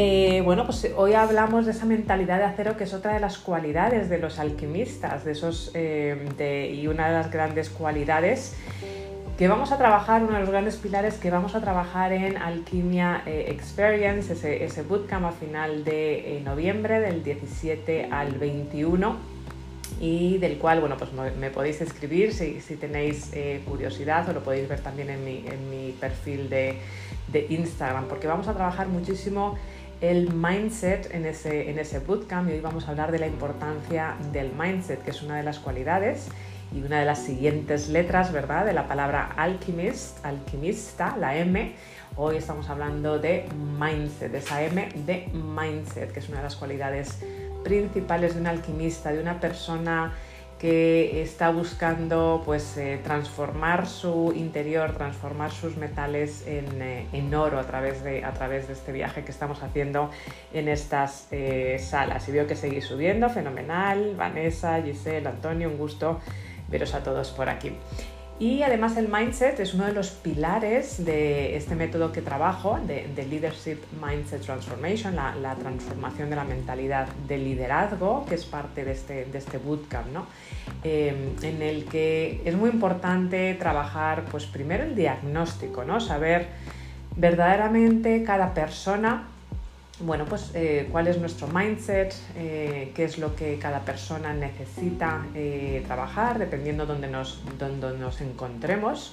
eh, bueno, pues hoy hablamos de esa mentalidad de acero que es otra de las cualidades de los alquimistas, de esos, eh, y una de las grandes cualidades que vamos a trabajar, uno de los grandes pilares que vamos a trabajar en Alquimia eh, Experience, ese, bootcamp a final de noviembre, del 17 al 21 y del cual, bueno, pues me podéis escribir si, si tenéis curiosidad o lo podéis ver también en mi, en mi perfil de, de Instagram, porque vamos a trabajar muchísimo el mindset en ese, en ese bootcamp y hoy vamos a hablar de la importancia del mindset, que es una de las cualidades y una de las siguientes letras, ¿verdad? De la palabra alquimista, la M. Hoy estamos hablando de mindset, de esa M de mindset, que es una de las cualidades principales de un alquimista, de una persona que está buscando pues, eh, transformar su interior, transformar sus metales en, eh, oro a través, de, a través, de, este viaje que estamos haciendo en estas eh, salas. Y veo que seguís subiendo, fenomenal. Vanessa, Giselle, Antonio, un gusto veros a todos por aquí. Y además el mindset es uno de los pilares de este método que trabajo, de, Leadership Mindset Transformation, la, transformación de la mentalidad de liderazgo, que es parte de este, de este bootcamp, ¿no? Eh, en el que es muy importante trabajar, pues primero el diagnóstico, ¿no? saber verdaderamente cada persona bueno, pues eh, cuál es nuestro mindset, eh, qué es lo que cada persona necesita eh, trabajar, dependiendo de dónde nos, nos encontremos.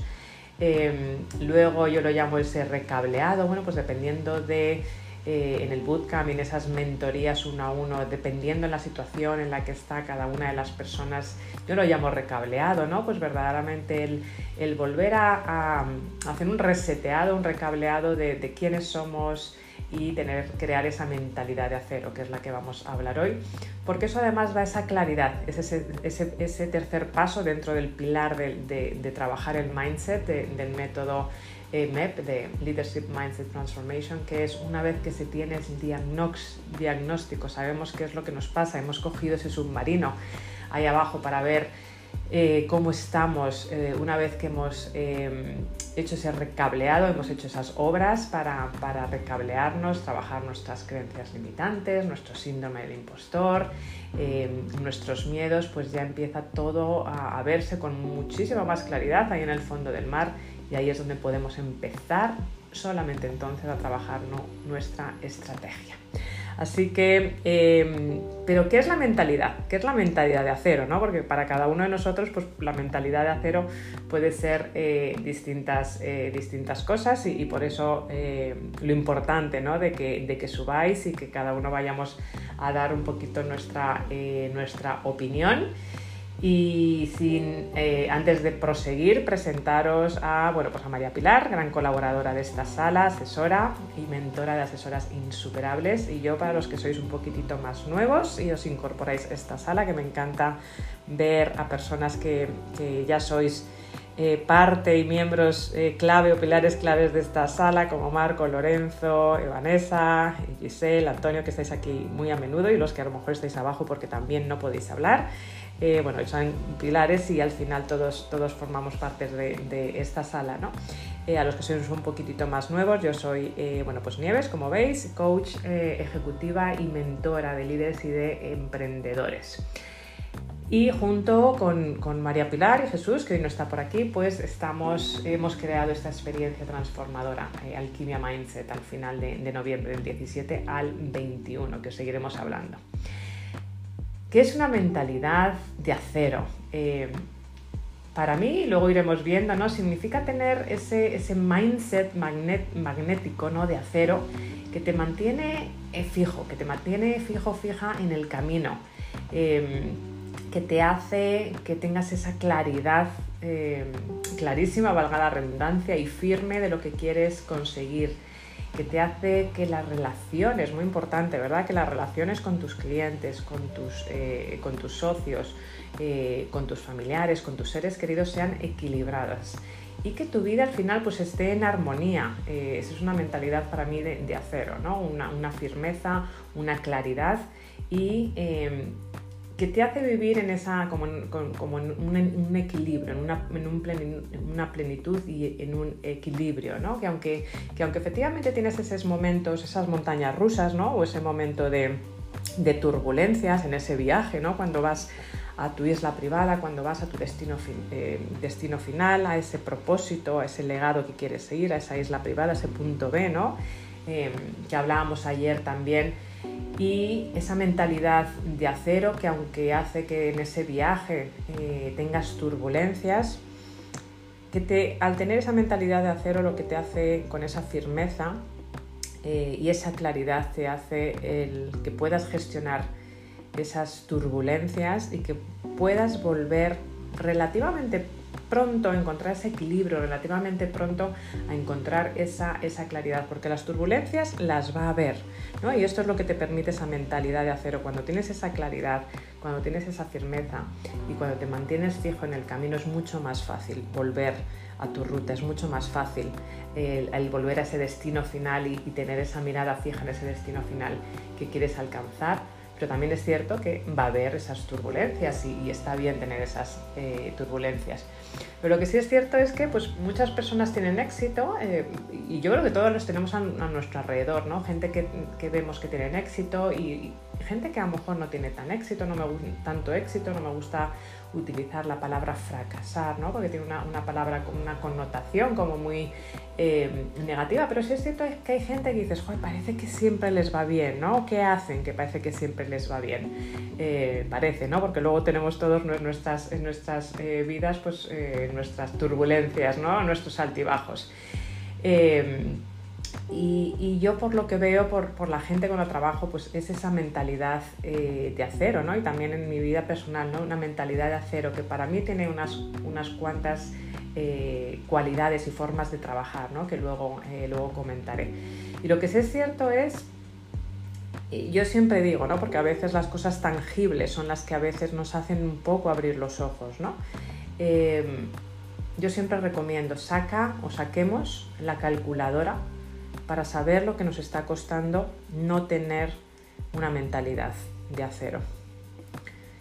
luego yo lo llamo ese recableado, bueno, pues dependiendo de en el bootcamp en esas mentorías uno a uno, dependiendo de la situación en la que está cada una de las personas, yo lo llamo recableado, ¿no? Pues verdaderamente el, volver a, hacer un reseteado, un recableado de quiénes somos, y tener, crear esa mentalidad de acero, que es la que vamos a hablar hoy, porque eso además da esa claridad, es ese, ese, ese tercer paso dentro del pilar de, de, trabajar el mindset del método eh, MEP, de Leadership Mindset Transformation, que es una vez que se tiene ese diagnóstico, sabemos qué es lo que nos pasa, hemos cogido ese submarino ahí abajo para ver eh, cómo estamos eh, una vez que hemos eh, hecho ese recableado, hemos hecho esas obras para, recablearnos, trabajar nuestras creencias limitantes, nuestro síndrome del impostor, nuestros miedos, pues ya empieza todo a verse con muchísima más claridad ahí en el fondo del mar y ahí es donde podemos empezar solamente entonces a trabajar nuestra estrategia. Así que, em, pero ¿qué es la mentalidad? ¿Qué es la mentalidad de acero? ¿no? Porque para cada uno de nosotros, pues la mentalidad de acero puede ser eh, distintas, eh, distintas cosas y, por eso eh, lo importante ¿no? de, que, de que subáis y que cada uno vayamos a dar un poquito nuestra, nuestra opinión. Y sin, eh, antes de proseguir, presentaros a, bueno, pues a María Pilar, gran colaboradora de esta sala, asesora y mentora de asesoras insuperables. Y yo, para los que sois un poquitito más nuevos y os incorporáis a esta sala, que me encanta ver a personas que, ya sois eh, parte y miembros eh, clave o pilares claves de esta sala, como Marco, Lorenzo, Vanessa, Giselle, Antonio, que estáis aquí muy a menudo y los que a lo mejor estáis abajo porque también no podéis hablar. Eh, bueno, son pilares y al final todos, todos formamos parte de, esta sala, ¿no? a los que sois un poquitito más nuevos, yo soy, bueno, pues Nieves, como veis, coach ejecutiva y mentora de líderes y de emprendedores. Y junto con, María Pilar y Jesús, que hoy no está por aquí, pues estamos, hemos creado esta experiencia transformadora, eh, Alquimia Mindset, al final de, noviembre, del 17 al 21, que os seguiremos hablando. ¿Qué es una mentalidad de acero? Eh, para mí, luego iremos viendo, ¿no? Significa tener ese, ese mindset magnético, ¿no? De acero que te mantiene eh, fijo, que te mantiene fijo, fija en el camino que te hace que tengas esa claridad eh, clarísima, valga la redundancia, y firme de lo que quieres conseguir, que te hace que las relaciones, muy importante, ¿verdad? Que las relaciones con tus clientes, con tus, eh, con tus socios, eh, con tus familiares, con tus seres queridos sean equilibradas y que tu vida al final pues esté en armonía. esa es una mentalidad para mí de, acero, ¿no? Una, una, firmeza, una claridad y que te hace vivir en esa, como un, equilibrio, en una, en, un una plenitud y en un equilibrio, ¿no? Que aunque, que aunque efectivamente tienes esos momentos, esas montañas rusas, ¿no? O ese momento de, de turbulencias en ese viaje, ¿no? Cuando vas a tu isla privada, cuando vas a tu destino, eh, destino final, a ese propósito, a ese legado que quieres seguir, a esa isla privada, a ese punto B, ¿no? Eh, que hablábamos ayer también y esa mentalidad de acero que aunque hace que en ese viaje eh, tengas turbulencias, que te, al tener esa mentalidad de acero lo que te hace con esa firmeza eh, y esa claridad te hace el que puedas gestionar esas turbulencias y que puedas volver relativamente pronto encontrar ese equilibrio, relativamente pronto a encontrar esa, esa claridad, porque las turbulencias las va a haber, ¿no? Y esto es lo que te permite esa mentalidad de acero. Cuando tienes esa claridad, cuando tienes esa firmeza y cuando te mantienes fijo en el camino, es mucho más fácil volver a tu ruta, es mucho más fácil el, volver a ese destino final y, y tener esa mirada fija en ese destino final que quieres alcanzar pero también es cierto que va a haber esas turbulencias y, está bien tener esas eh, turbulencias. Pero lo que sí es cierto es que pues, muchas personas tienen éxito eh, y yo creo que todos los tenemos a, nuestro alrededor, ¿no? Gente que, que, vemos que tienen éxito y, gente que a lo mejor no tiene tan éxito, no me gusta tanto éxito, no me gusta utilizar la palabra fracasar, ¿no? porque tiene una, palabra con una connotación como muy eh, negativa, pero sí es cierto que hay gente que dices, Joder, parece que siempre les va bien, ¿no? ¿Qué hacen que parece que siempre les va bien? Eh, parece, ¿no? Porque luego tenemos todos nuestras, en nuestras eh, vidas pues, nuestras turbulencias, ¿no? Nuestros altibajos. Y, yo por lo que veo por, la gente con la trabajo, pues es esa mentalidad eh, de acero, ¿no? Y también en mi vida personal, ¿no? Una mentalidad de acero que para mí tiene unas, unas cuantas eh, cualidades y formas de trabajar, ¿no? Que luego, eh, luego comentaré. Y lo que sí es cierto es, yo siempre digo, ¿no? Porque a veces las cosas tangibles son las que a veces nos hacen un poco abrir los ojos, ¿no? yo siempre recomiendo, saca o saquemos la calculadora para saber lo que nos está costando no tener una mentalidad de acero.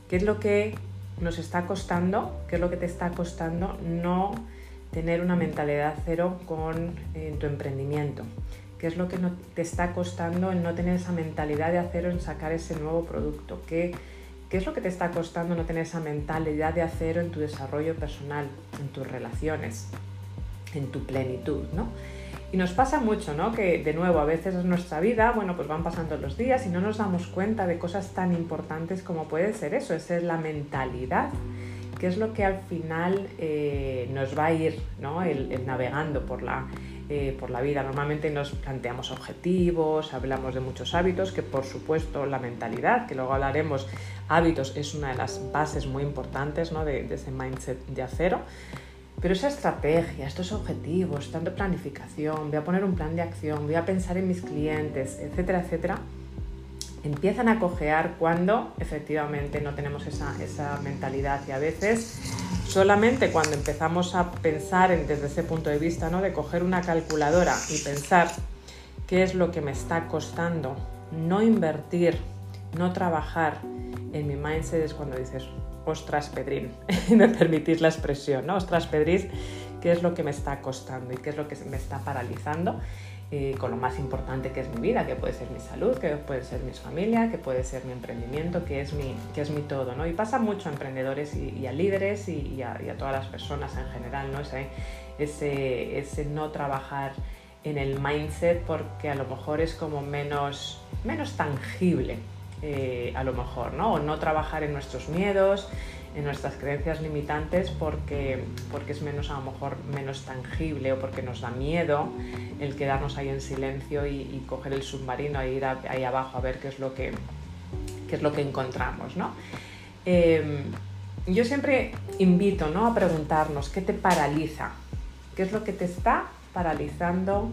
¿Qué es lo que nos está costando? ¿Qué es lo que te está costando no tener una mentalidad de acero con en tu emprendimiento? ¿Qué es lo que no, te está costando en no tener esa mentalidad de acero en sacar ese nuevo producto? ¿Qué, ¿Qué es lo que te está costando no tener esa mentalidad de acero en tu desarrollo personal, en tus relaciones, en tu plenitud? ¿no? Y nos pasa mucho, ¿no? Que de nuevo, a veces en nuestra vida, bueno, pues van pasando los días y no nos damos cuenta de cosas tan importantes como puede ser eso, esa es la mentalidad, que es lo que al final eh, nos va a ir, ¿no? Navegando por la, eh, por la vida. Normalmente nos planteamos objetivos, hablamos de muchos hábitos, que por supuesto la mentalidad, que luego hablaremos, hábitos es una de las bases muy importantes ¿no? de ese mindset de acero. Pero esa estrategia, estos objetivos, tanto planificación, voy a poner un plan de acción, voy a pensar en mis clientes, etcétera, etcétera, empiezan a cojear cuando efectivamente no tenemos esa, esa mentalidad y a veces solamente cuando empezamos a pensar en, desde ese punto de vista, ¿no? de coger una calculadora y pensar qué es lo que me está costando no invertir, no trabajar en mi mindset es cuando dices, ostras Pedrín, me permitís la expresión, ¿no? Ostras Pedrín, ¿qué es lo que me está costando y qué es lo que me está paralizando? Eh, con lo más importante que es mi vida, que puede ser mi salud, que puede ser mi familia, que puede ser mi emprendimiento, que es mi, que es mi todo, ¿no? Y pasa mucho a emprendedores y, a líderes y, a, todas las personas en general, ¿no? Ese, ese, ese no trabajar en el mindset porque a lo mejor es como menos, menos tangible, eh, a lo mejor, ¿no? O no trabajar en nuestros miedos, en nuestras creencias limitantes porque, porque es menos a lo mejor menos tangible o porque nos da miedo el quedarnos ahí en silencio y, coger el submarino e ir ahí abajo a ver qué es lo que, qué es lo que encontramos, ¿no? Em, yo siempre invito ¿no? a preguntarnos qué te paraliza, qué es lo que te está paralizando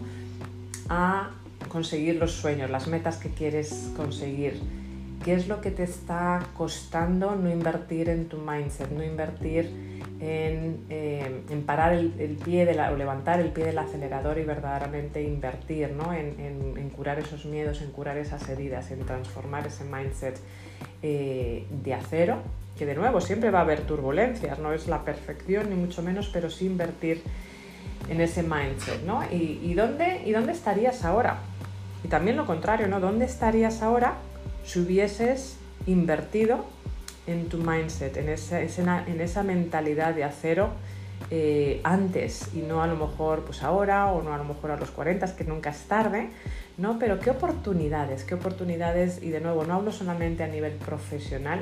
a conseguir los sueños, las metas que quieres conseguir ¿Qué es lo que te está costando no invertir en tu mindset, no invertir en, eh, parar el, pie o levantar el pie del acelerador y verdaderamente invertir ¿no? en, curar esos miedos, en curar esas heridas, en transformar ese mindset eh, de acero, que de nuevo siempre va a haber turbulencias, no es la perfección ni mucho menos, pero sí invertir en ese mindset, ¿no? ¿Y, dónde, ¿Y dónde estarías ahora? Y también lo contrario, ¿no? ¿Dónde estarías ahora si hubieses invertido en tu mindset, en esa, en esa mentalidad de acero eh, antes y no a lo mejor pues ahora o no a lo mejor a los 40, que nunca es tarde, ¿no? Pero qué oportunidades, qué oportunidades, y de nuevo no hablo solamente a nivel profesional,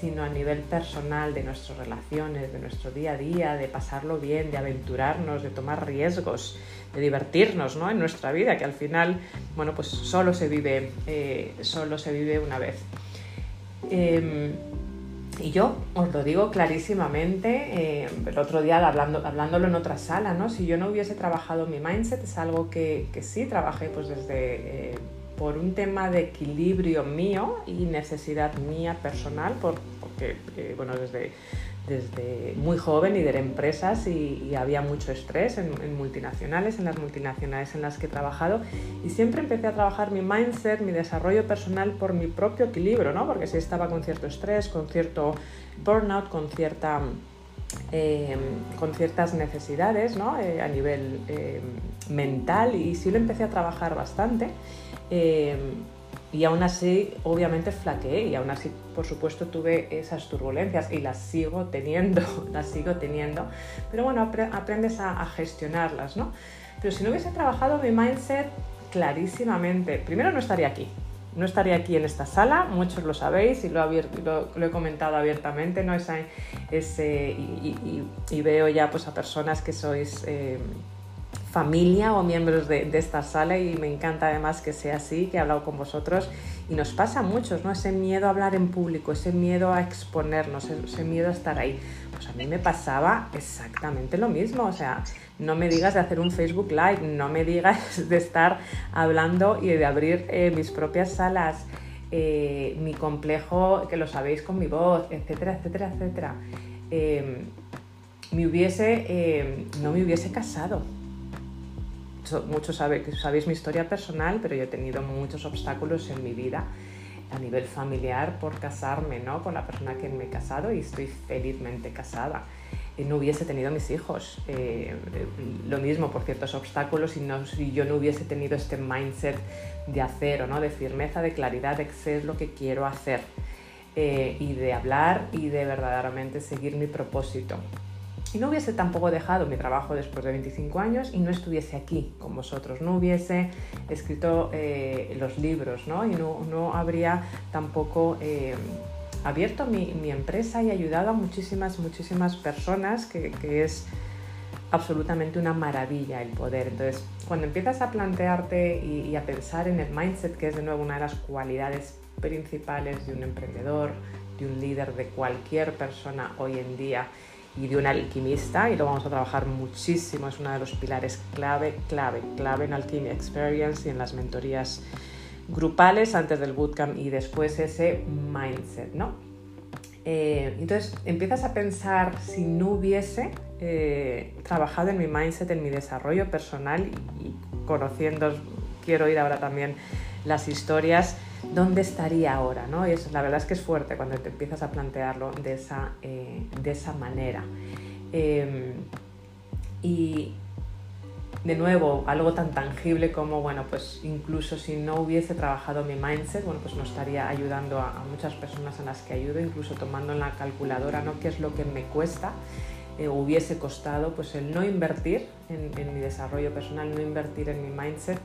sino a nivel personal de nuestras relaciones, de nuestro día a día, de pasarlo bien, de aventurarnos, de tomar riesgos, de divertirnos ¿no? en nuestra vida, que al final, bueno, pues solo se vive, eh, solo se vive una vez. Em, y yo os lo digo clarísimamente, eh, el otro día hablando, hablándolo en otra sala, ¿no? si yo no hubiese trabajado mi mindset, es algo que, que sí trabajé pues desde... Por un tema de equilibrio mío y necesidad mía personal, porque eh, bueno, desde, desde muy joven lideré empresas y, había mucho estrés en, multinacionales, en las multinacionales en las que he trabajado y siempre empecé a trabajar mi mindset, mi desarrollo personal por mi propio equilibrio, ¿no? porque si estaba con cierto estrés, con cierto burnout, con cierta... Eh, con ciertas necesidades ¿no? Eh, a nivel mental y sí lo empecé a trabajar bastante y aún así, obviamente, flaqueé y aún así, por supuesto, tuve esas turbulencias y las sigo teniendo, las sigo teniendo. Pero bueno, aprendes a, gestionarlas, ¿no? Pero si no hubiese trabajado mi mindset clarísimamente, primero no estaría aquí. No estaría aquí en esta sala, muchos lo sabéis y lo, he comentado abiertamente, ¿no? Esa, ese, y, veo ya pues, a personas que sois... Em, familia o miembros de, esta sala y me encanta además que sea así, que he hablado con vosotros y nos pasa a muchos, ¿no? Ese miedo a hablar en público, ese miedo a exponernos, ese miedo a estar ahí. Pues a mí me pasaba exactamente lo mismo, o sea, no me digas de hacer un Facebook Live, no me digas de estar hablando y de abrir eh, mis propias salas, eh, mi complejo, que lo sabéis con mi voz, etcétera, etcétera, etcétera. Me hubiese, no me hubiese casado, muchos sabéis mi historia personal, pero yo he tenido muchos obstáculos en mi vida a nivel familiar por casarme ¿no? con la persona que me he casado y estoy felizmente casada. No hubiese tenido mis hijos. Eh, lo mismo por ciertos obstáculos y no, si yo no hubiese tenido este mindset de acero, ¿no? de firmeza, de claridad, de qué es lo que quiero hacer eh, y de hablar y de verdaderamente seguir mi propósito si no hubiese tampoco dejado mi trabajo después de 25 años y no estuviese aquí con vosotros, no hubiese escrito eh, los libros ¿no? y no, habría tampoco eh, abierto mi, empresa y ayudado a muchísimas, muchísimas personas, que, es absolutamente una maravilla el poder. Entonces, cuando empiezas a plantearte y, y a pensar en el mindset, que es de nuevo una de las cualidades principales de un emprendedor, de un líder, de cualquier persona hoy en día, y de un alquimista y lo vamos a trabajar muchísimo, es uno de los pilares clave, clave, clave en Alchemy Experience y en las mentorías grupales antes del bootcamp y después ese mindset, ¿no? Eh, entonces empiezas a pensar si no hubiese eh, trabajado en mi mindset, en mi desarrollo personal y, y conociendo, quiero ir ahora también las historias, ¿dónde estaría ahora? ¿no? Es, la verdad es que es fuerte cuando te empiezas a plantearlo de esa, eh, de esa manera. Em, y de nuevo, algo tan tangible como, bueno, pues incluso si no hubiese trabajado mi mindset, bueno, pues no estaría ayudando a, muchas personas a las que ayudo, incluso tomando en la calculadora, ¿no? ¿Qué es lo que me cuesta? Eh, hubiese costado pues el no invertir en, mi desarrollo personal, no invertir en mi mindset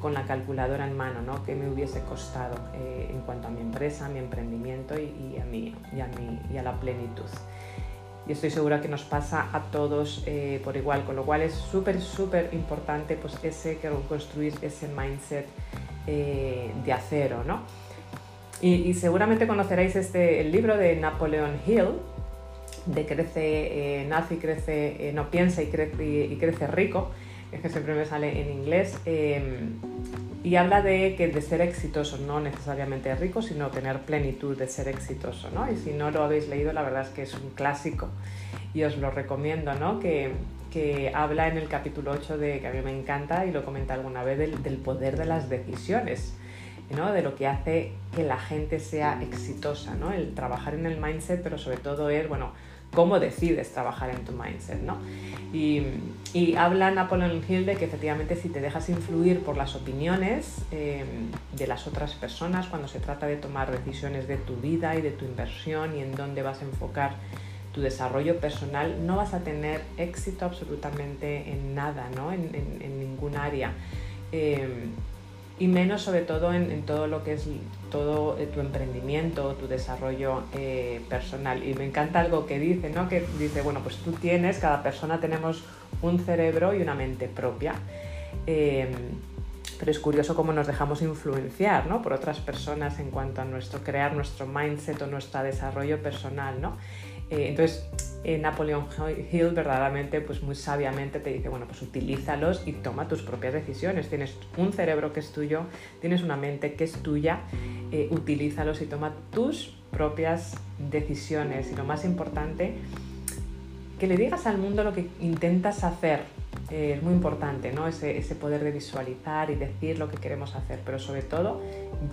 con la calculadora en mano, ¿no? que me hubiese costado eh, en cuanto a mi empresa, a mi emprendimiento y, a, mi, y, a, y a la plenitud. Y estoy segura que nos pasa a todos eh, por igual, con lo cual es súper, súper importante pues, ese, construir ese mindset eh, de acero. ¿no? Y, seguramente conoceréis este, el libro de Napoleon Hill, de Crece, Nace y Crece, no piensa y crece, y crece rico, es que siempre me sale en inglés, em, y habla de que de ser exitoso, no necesariamente rico, sino tener plenitud de ser exitoso, ¿no? Y si no lo habéis leído, la verdad es que es un clásico y os lo recomiendo, ¿no? Que, que habla en el capítulo 8 de, que a mí me encanta y lo comenta alguna vez, del, del poder de las decisiones. ¿no? de lo que hace que la gente sea exitosa, ¿no? el trabajar en el mindset, pero sobre todo es, bueno, cómo decides trabajar en tu mindset, ¿no? Y, habla Napoleon Hill de que efectivamente si te dejas influir por las opiniones eh, de las otras personas cuando se trata de tomar decisiones de tu vida y de tu inversión y en dónde vas a enfocar tu desarrollo personal, no vas a tener éxito absolutamente en nada, ¿no? En, en, ningún área. Eh, y menos sobre todo en, todo lo que es todo eh, tu emprendimiento, tu desarrollo eh, personal. Y me encanta algo que dice, ¿no? Que dice, bueno, pues tú tienes, cada persona tenemos un cerebro y una mente propia. Em, pero es curioso cómo nos dejamos influenciar ¿no? por otras personas en cuanto a nuestro crear nuestro mindset o nuestro desarrollo personal. ¿no? Eh, entonces, eh, Napoleon Hill verdaderamente, pues muy sabiamente te dice, bueno, pues utilízalos y toma tus propias decisiones. Tienes un cerebro que es tuyo, tienes una mente que es tuya, eh, utilízalos y toma tus propias decisiones. Y lo más importante, que le digas al mundo lo que intentas hacer. es muy importante, ¿no? Ese, ese poder de visualizar y decir lo que queremos hacer, pero sobre todo,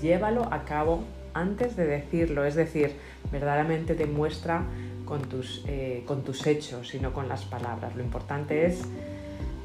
llévalo a cabo antes de decirlo, es decir, verdaderamente demuestra con tus, eh, con tus hechos, sino con las palabras. Lo importante es,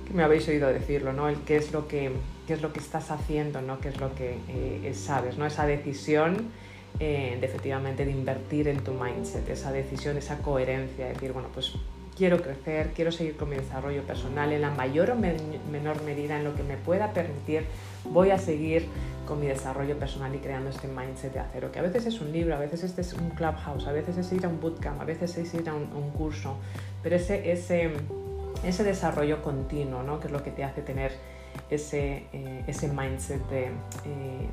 que me habéis oído decirlo, ¿no? El qué es lo que, qué es lo que estás haciendo, ¿no? qué es lo que eh, sabes, ¿no? esa decisión eh, de efectivamente invertir en tu mindset, esa decisión, esa coherencia, decir, bueno, pues quiero crecer, quiero seguir con mi desarrollo personal en la mayor o menor medida en lo que me pueda permitir, voy a seguir con mi desarrollo personal y creando este mindset de acero, que a veces es un libro, a veces este es un clubhouse, a veces es ir a un bootcamp, a veces es ir a un, curso, pero ese, ese, ese desarrollo continuo, ¿no? que es lo que te hace tener ese, eh, ese mindset de, eh,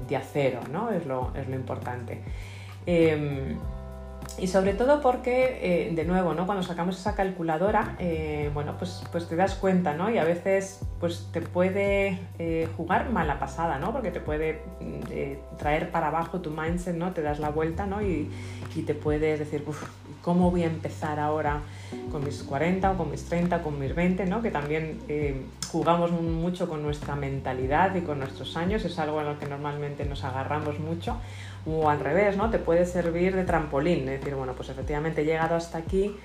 de acero, ¿no? es, lo, es lo importante. Em, y sobre todo porque, eh, de nuevo, ¿no? cuando sacamos esa calculadora, eh, bueno, pues, pues te das cuenta, ¿no? Y a veces pues te puede eh, jugar mala pasada, ¿no? Porque te puede mm, traer para abajo tu mindset, ¿no? Te das la vuelta, ¿no? Y, y te puedes decir, uff, ¿cómo voy a empezar ahora con mis 40 o con mis 30 o con mis 20, ¿no? Que también jugamos mucho con nuestra mentalidad y con nuestros años, es algo en lo que normalmente nos agarramos mucho o al revés, ¿no? Te puede servir de trampolín, es decir, bueno, pues efectivamente he llegado hasta aquí,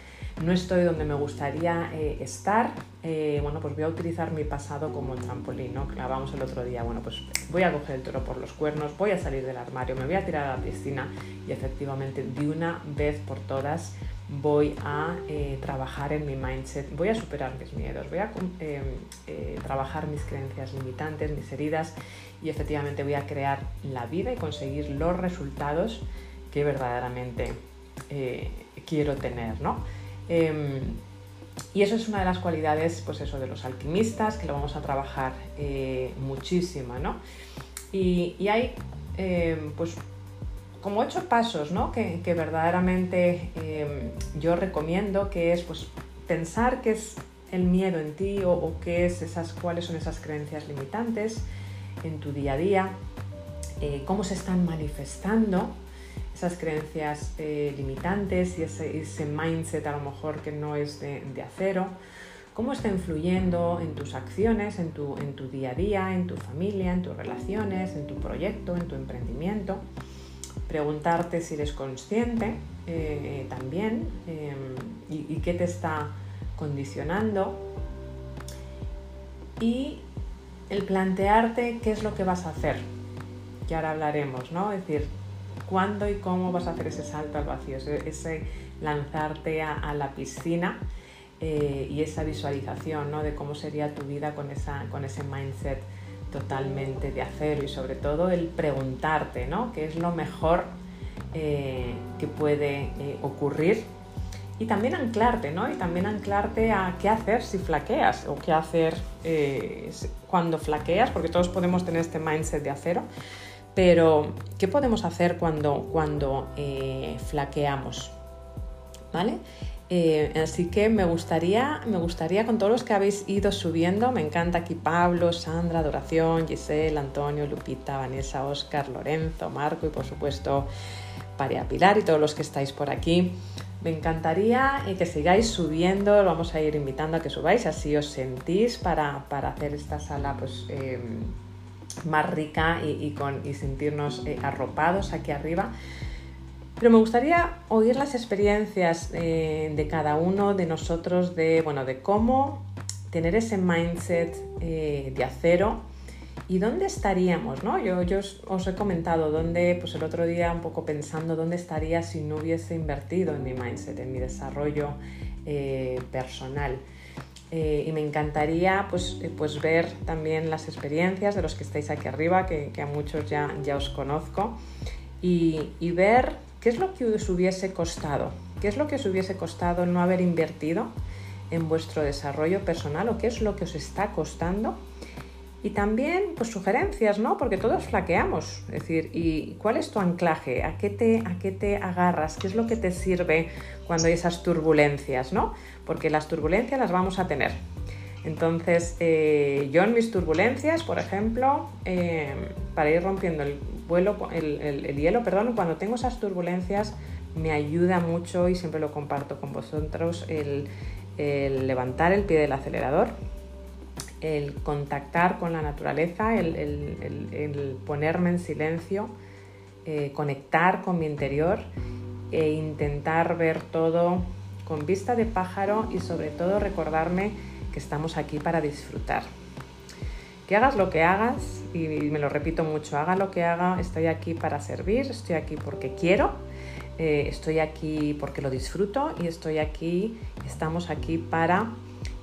no estoy donde me gustaría eh, estar, eh, bueno, pues voy a utilizar mi pasado como trampolín, ¿no? Clavamos el otro día, bueno, pues voy a coger el toro por los cuernos, voy a salir del armario, me voy a tirar a la piscina y efectivamente de una vez por todas voy a eh, trabajar en mi mindset, voy a superar mis miedos, voy a trabajar mis creencias limitantes, mis heridas y efectivamente voy a crear la vida y conseguir los resultados que verdaderamente eh, quiero tener, ¿no? Em, y eso es una de las cualidades, pues eso, de los alquimistas, que lo vamos a trabajar eh, muchísimo, ¿no? Y, hay, em, pues, como ocho pasos, ¿no? Que, verdaderamente em, yo recomiendo, que es, pues, pensar qué es el miedo en ti o, qué es esas, cuáles son esas creencias limitantes, en tu día a día, eh, cómo se están manifestando esas creencias eh, limitantes y ese, mindset a lo mejor que no es de, acero, cómo está influyendo en tus acciones, en tu, en tu día a día, en tu familia, en tus relaciones, en tu proyecto, en tu emprendimiento. Preguntarte si eres consciente eh, también y, y qué te está condicionando. Y el plantearte qué es lo que vas a hacer, que ahora hablaremos, ¿no? Es decir, cuándo y cómo vas a hacer ese salto al vacío, ese, lanzarte a, la piscina eh, y esa visualización, ¿no? De cómo sería tu vida con, esa, con ese mindset totalmente de acero y sobre todo el preguntarte, ¿no? ¿Qué es lo mejor eh, que puede eh, ocurrir y también anclarte, ¿no? Y también anclarte a qué hacer si flaqueas o qué hacer eh, cuando flaqueas, porque todos podemos tener este mindset de acero, pero ¿qué podemos hacer cuando, cuando flaqueamos? ¿Vale? Eh, así que me gustaría, me gustaría con todos los que habéis ido subiendo, me encanta aquí Pablo, Sandra, Adoración, Giselle, Antonio, Lupita, Vanessa, Oscar, Lorenzo, Marco y por supuesto Paria Pilar y todos los que estáis por aquí. Me encantaría eh, que sigáis subiendo, vamos a ir invitando a que subáis, así os sentís para, hacer esta sala pues, em, más rica y, con, y sentirnos eh, arropados aquí arriba. Pero me gustaría oír las experiencias eh, de cada uno de nosotros de, bueno, de cómo tener ese mindset eh, de acero y dónde estaríamos, ¿no? Yo, yo os, he comentado dónde, pues el otro día un poco pensando dónde estaría si no hubiese invertido en mi mindset, en mi desarrollo eh, personal. y me encantaría pues, pues ver también las experiencias de los que estáis aquí arriba, que, a muchos ya, ya os conozco, y, y ver ¿Qué es lo que os hubiese costado? ¿Qué es lo que os hubiese costado no haber invertido en vuestro desarrollo personal o qué es lo que os está costando? Y también, pues sugerencias, ¿no? Porque todos flaqueamos. Es decir, ¿y cuál es tu anclaje? ¿A qué te, a qué te agarras? ¿Qué es lo que te sirve cuando hay esas turbulencias, ¿no? Porque las turbulencias las vamos a tener. Entonces, eh, yo en mis turbulencias, por ejemplo, eh, para ir rompiendo el, vuelo, el, hielo, perdón, cuando tengo esas turbulencias me ayuda mucho y siempre lo comparto con vosotros el, levantar el pie del acelerador, el contactar con la naturaleza, el, ponerme en silencio, eh, conectar con mi interior e intentar ver todo con vista de pájaro y sobre todo recordarme que estamos aquí para disfrutar. Que hagas lo que hagas, y me lo repito mucho, haga lo que haga, estoy aquí para servir, estoy aquí porque quiero, eh, estoy aquí porque lo disfruto y estoy aquí, estamos aquí para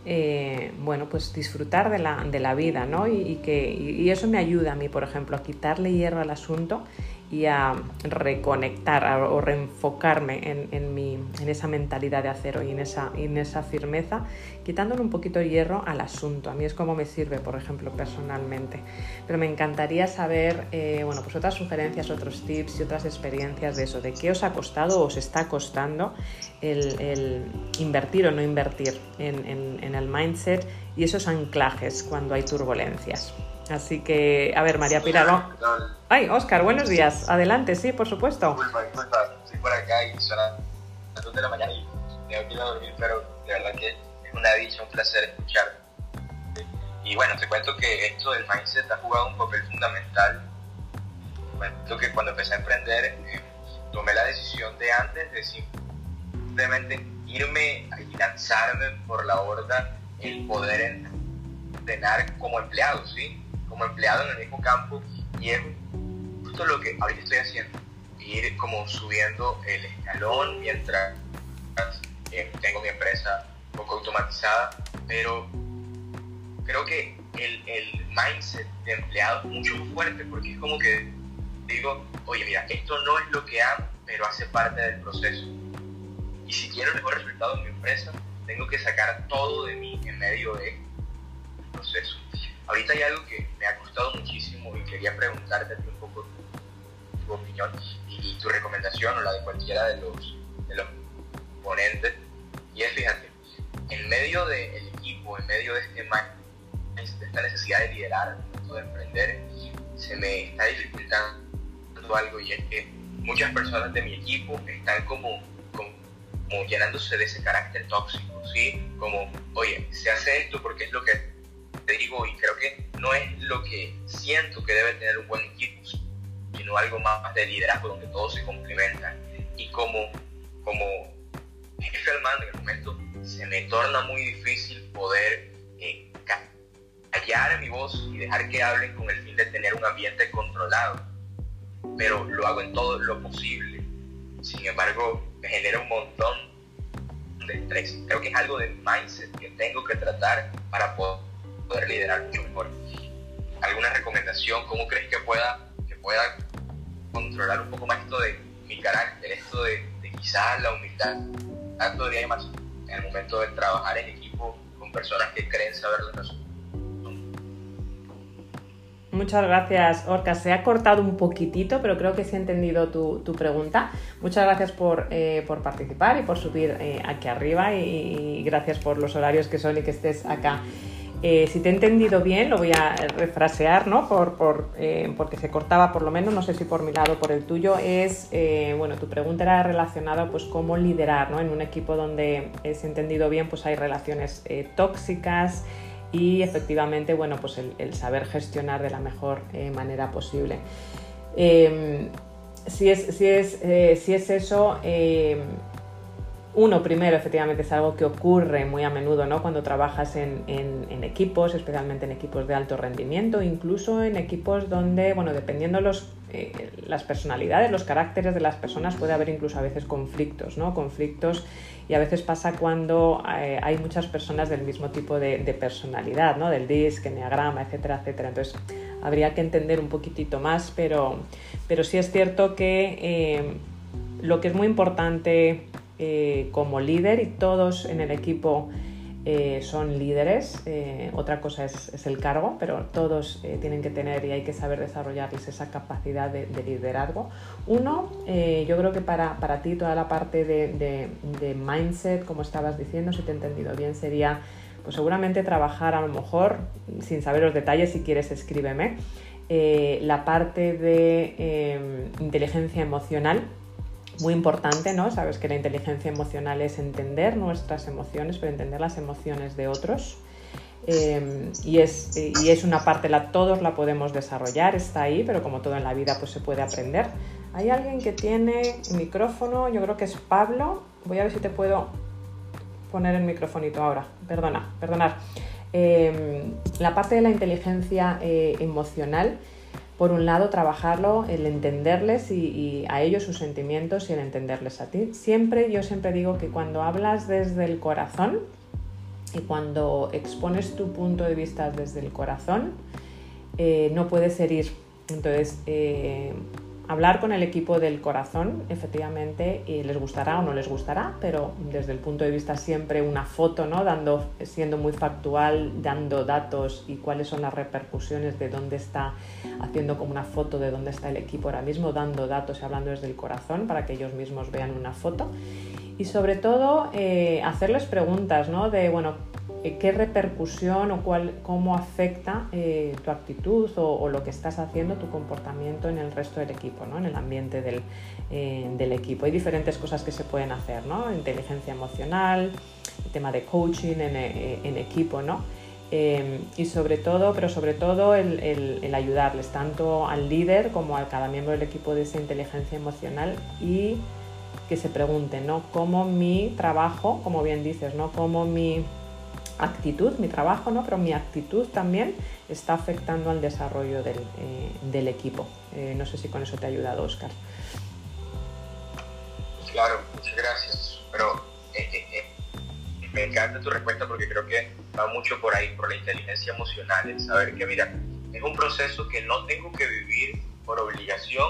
eh, bueno, pues disfrutar de la, de la vida, ¿no? Y, que, y, eso me ayuda a mí, por ejemplo, a quitarle hierro al asunto y a reconectar o reenfocarme en, mi, en, esa mentalidad de acero y en esa, en esa firmeza, quitándole un poquito de hierro al asunto. A mí es como me sirve, por ejemplo, personalmente. Pero me encantaría saber, eh, bueno, pues otras sugerencias, otros tips y otras experiencias de eso, de qué os ha costado o os está costando el, invertir o no invertir en, en el mindset y esos anclajes cuando hay turbulencias. Así que, a ver, María Pilar, Ay, Oscar, buenos días. Adelante, sí, por supuesto. Disculpa, disculpa. Estoy por acá y son las 2 de la mañana y tengo que ir a dormir, pero de verdad que una dicha, un placer escuchar. Y bueno, te cuento que esto del mindset ha jugado un papel fundamental. Cuento que cuando empecé a emprender, eh, tomé la decisión de antes de simplemente irme y lanzarme por la borda el poder entrenar como empleado, ¿sí? como empleado en el mismo campo y es justo lo que ahorita estoy haciendo, ir como subiendo el escalón mientras eh, tengo mi empresa poco automatizada, pero creo que el, mindset de empleado es mucho más fuerte porque es como que digo, oye, mira, esto no es lo que amo, pero hace parte del proceso. Y si quiero el mejor resultado en mi empresa, tengo que sacar todo de mí en medio del proceso. Ahorita hay algo que me ha costado muchísimo y quería preguntarte un poco tu, opinión y, tu recomendación o la de cualquiera de los, de los ponentes. Y es, fíjate, en medio del equipo, en medio de este de esta necesidad de liderar, de emprender, se me está dificultando algo y es que muchas personas de mi equipo están como, como, como llenándose de ese carácter tóxico, ¿sí? Como, oye, se hace esto porque es lo que te digo, y creo que no es lo que siento que debe tener un buen equipo, sino algo más de liderazgo donde todos se complementan. Y como, como jefe al mando en el momento, se me torna muy difícil poder eh, callar mi voz y dejar que hablen con el fin de tener un ambiente controlado. Pero lo hago en todo lo posible. Sin embargo, me genera un montón de estrés. Creo que es algo de mindset que tengo que tratar para poder poder liderar mucho mejor. ¿Alguna recomendación? ¿Cómo crees que pueda, que pueda controlar un poco más esto de mi carácter, esto de, quizás la humildad, todavía más en el momento de trabajar en equipo con personas que creen saber la razón? Muchas gracias, Orca. Se ha cortado un poquitito, pero creo que sí he entendido tu, pregunta. Muchas gracias por, eh, participar y por subir eh, aquí arriba y, gracias por los horarios que son y que estés acá. Eh, si te he entendido bien, lo voy a refrasear, ¿no? Por, porque se cortaba por lo menos, no sé si por mi lado o por el tuyo, es, bueno, tu pregunta era relacionada pues cómo liderar, ¿no? En un equipo donde, si he entendido bien, pues hay relaciones tóxicas, y efectivamente, bueno, pues el, saber gestionar de la mejor eh, manera posible. Em, si, es, si, es, eh, si, es, eso, em, uno, primero, efectivamente, es algo que ocurre muy a menudo ¿no? cuando trabajas en, equipos, especialmente en equipos de alto rendimiento, incluso en equipos donde, bueno, dependiendo los, eh, las personalidades, los caracteres de las personas, puede haber incluso a veces conflictos, ¿no? Conflictos y a veces pasa cuando eh, hay muchas personas del mismo tipo de, personalidad, ¿no? Del DISC, Enneagrama, etcétera, etcétera. Entonces habría que entender un poquitito más, pero, pero sí es cierto que eh, lo que es muy importante eh, como líder y todos en el equipo eh, son líderes, eh, otra cosa es, el cargo, pero todos tienen que tener y hay que saber desarrollarles esa capacidad de, liderazgo. Uno, yo creo que para, para, ti toda la parte de, de, mindset, como estabas diciendo, si te he entendido bien, sería pues seguramente trabajar a lo mejor, sin saber los detalles, si quieres escríbeme, la parte de inteligencia emocional muy importante, ¿no? Sabes que la inteligencia emocional es entender nuestras emociones, pero entender las emociones de otros. Eh, y, es, y, es, una parte, la, todos la podemos desarrollar, está ahí, pero como todo en la vida, pues se puede aprender. Hay alguien que tiene micrófono, yo creo que es Pablo. Voy a ver si te puedo poner el microfonito ahora. Perdona, perdonar. Eh, la parte de la inteligencia eh, emocional por un lado, trabajarlo, el entenderles y, a ellos sus sentimientos y el entenderles a ti. Siempre, yo siempre digo que cuando hablas desde el corazón y cuando expones tu punto de vista desde el corazón, eh, no puedes herir. Entonces, eh, hablar con el equipo del corazón, efectivamente, y les gustará o no les gustará, pero desde el punto de vista siempre una foto, ¿no? Dando, siendo muy factual, dando datos y cuáles son las repercusiones de dónde está, haciendo como una foto de dónde está el equipo ahora mismo, dando datos y hablando desde el corazón para que ellos mismos vean una foto. Y sobre todo, eh, hacerles preguntas, ¿no? De, bueno, qué repercusión o cuál, cómo afecta eh, tu actitud o, lo que estás haciendo, tu comportamiento en el resto del equipo, ¿no? en el ambiente del, eh, del, equipo. Hay diferentes cosas que se pueden hacer, ¿no? inteligencia emocional, el tema de coaching en, en equipo, ¿no? y sobre todo, pero sobre todo el, el, ayudarles tanto al líder como a cada miembro del equipo de esa inteligencia emocional y que se pregunten, ¿no? Cómo mi trabajo, como bien dices, ¿no? Cómo mi actitud, mi trabajo, ¿no? pero mi actitud también está afectando al desarrollo del, eh, equipo. Eh, no sé si con eso te ha ayudado, Oscar. Claro, muchas gracias. Pero eh, me encanta tu respuesta porque creo que va mucho por ahí, por la inteligencia emocional, saber que, mira, es un proceso que no tengo que vivir por obligación,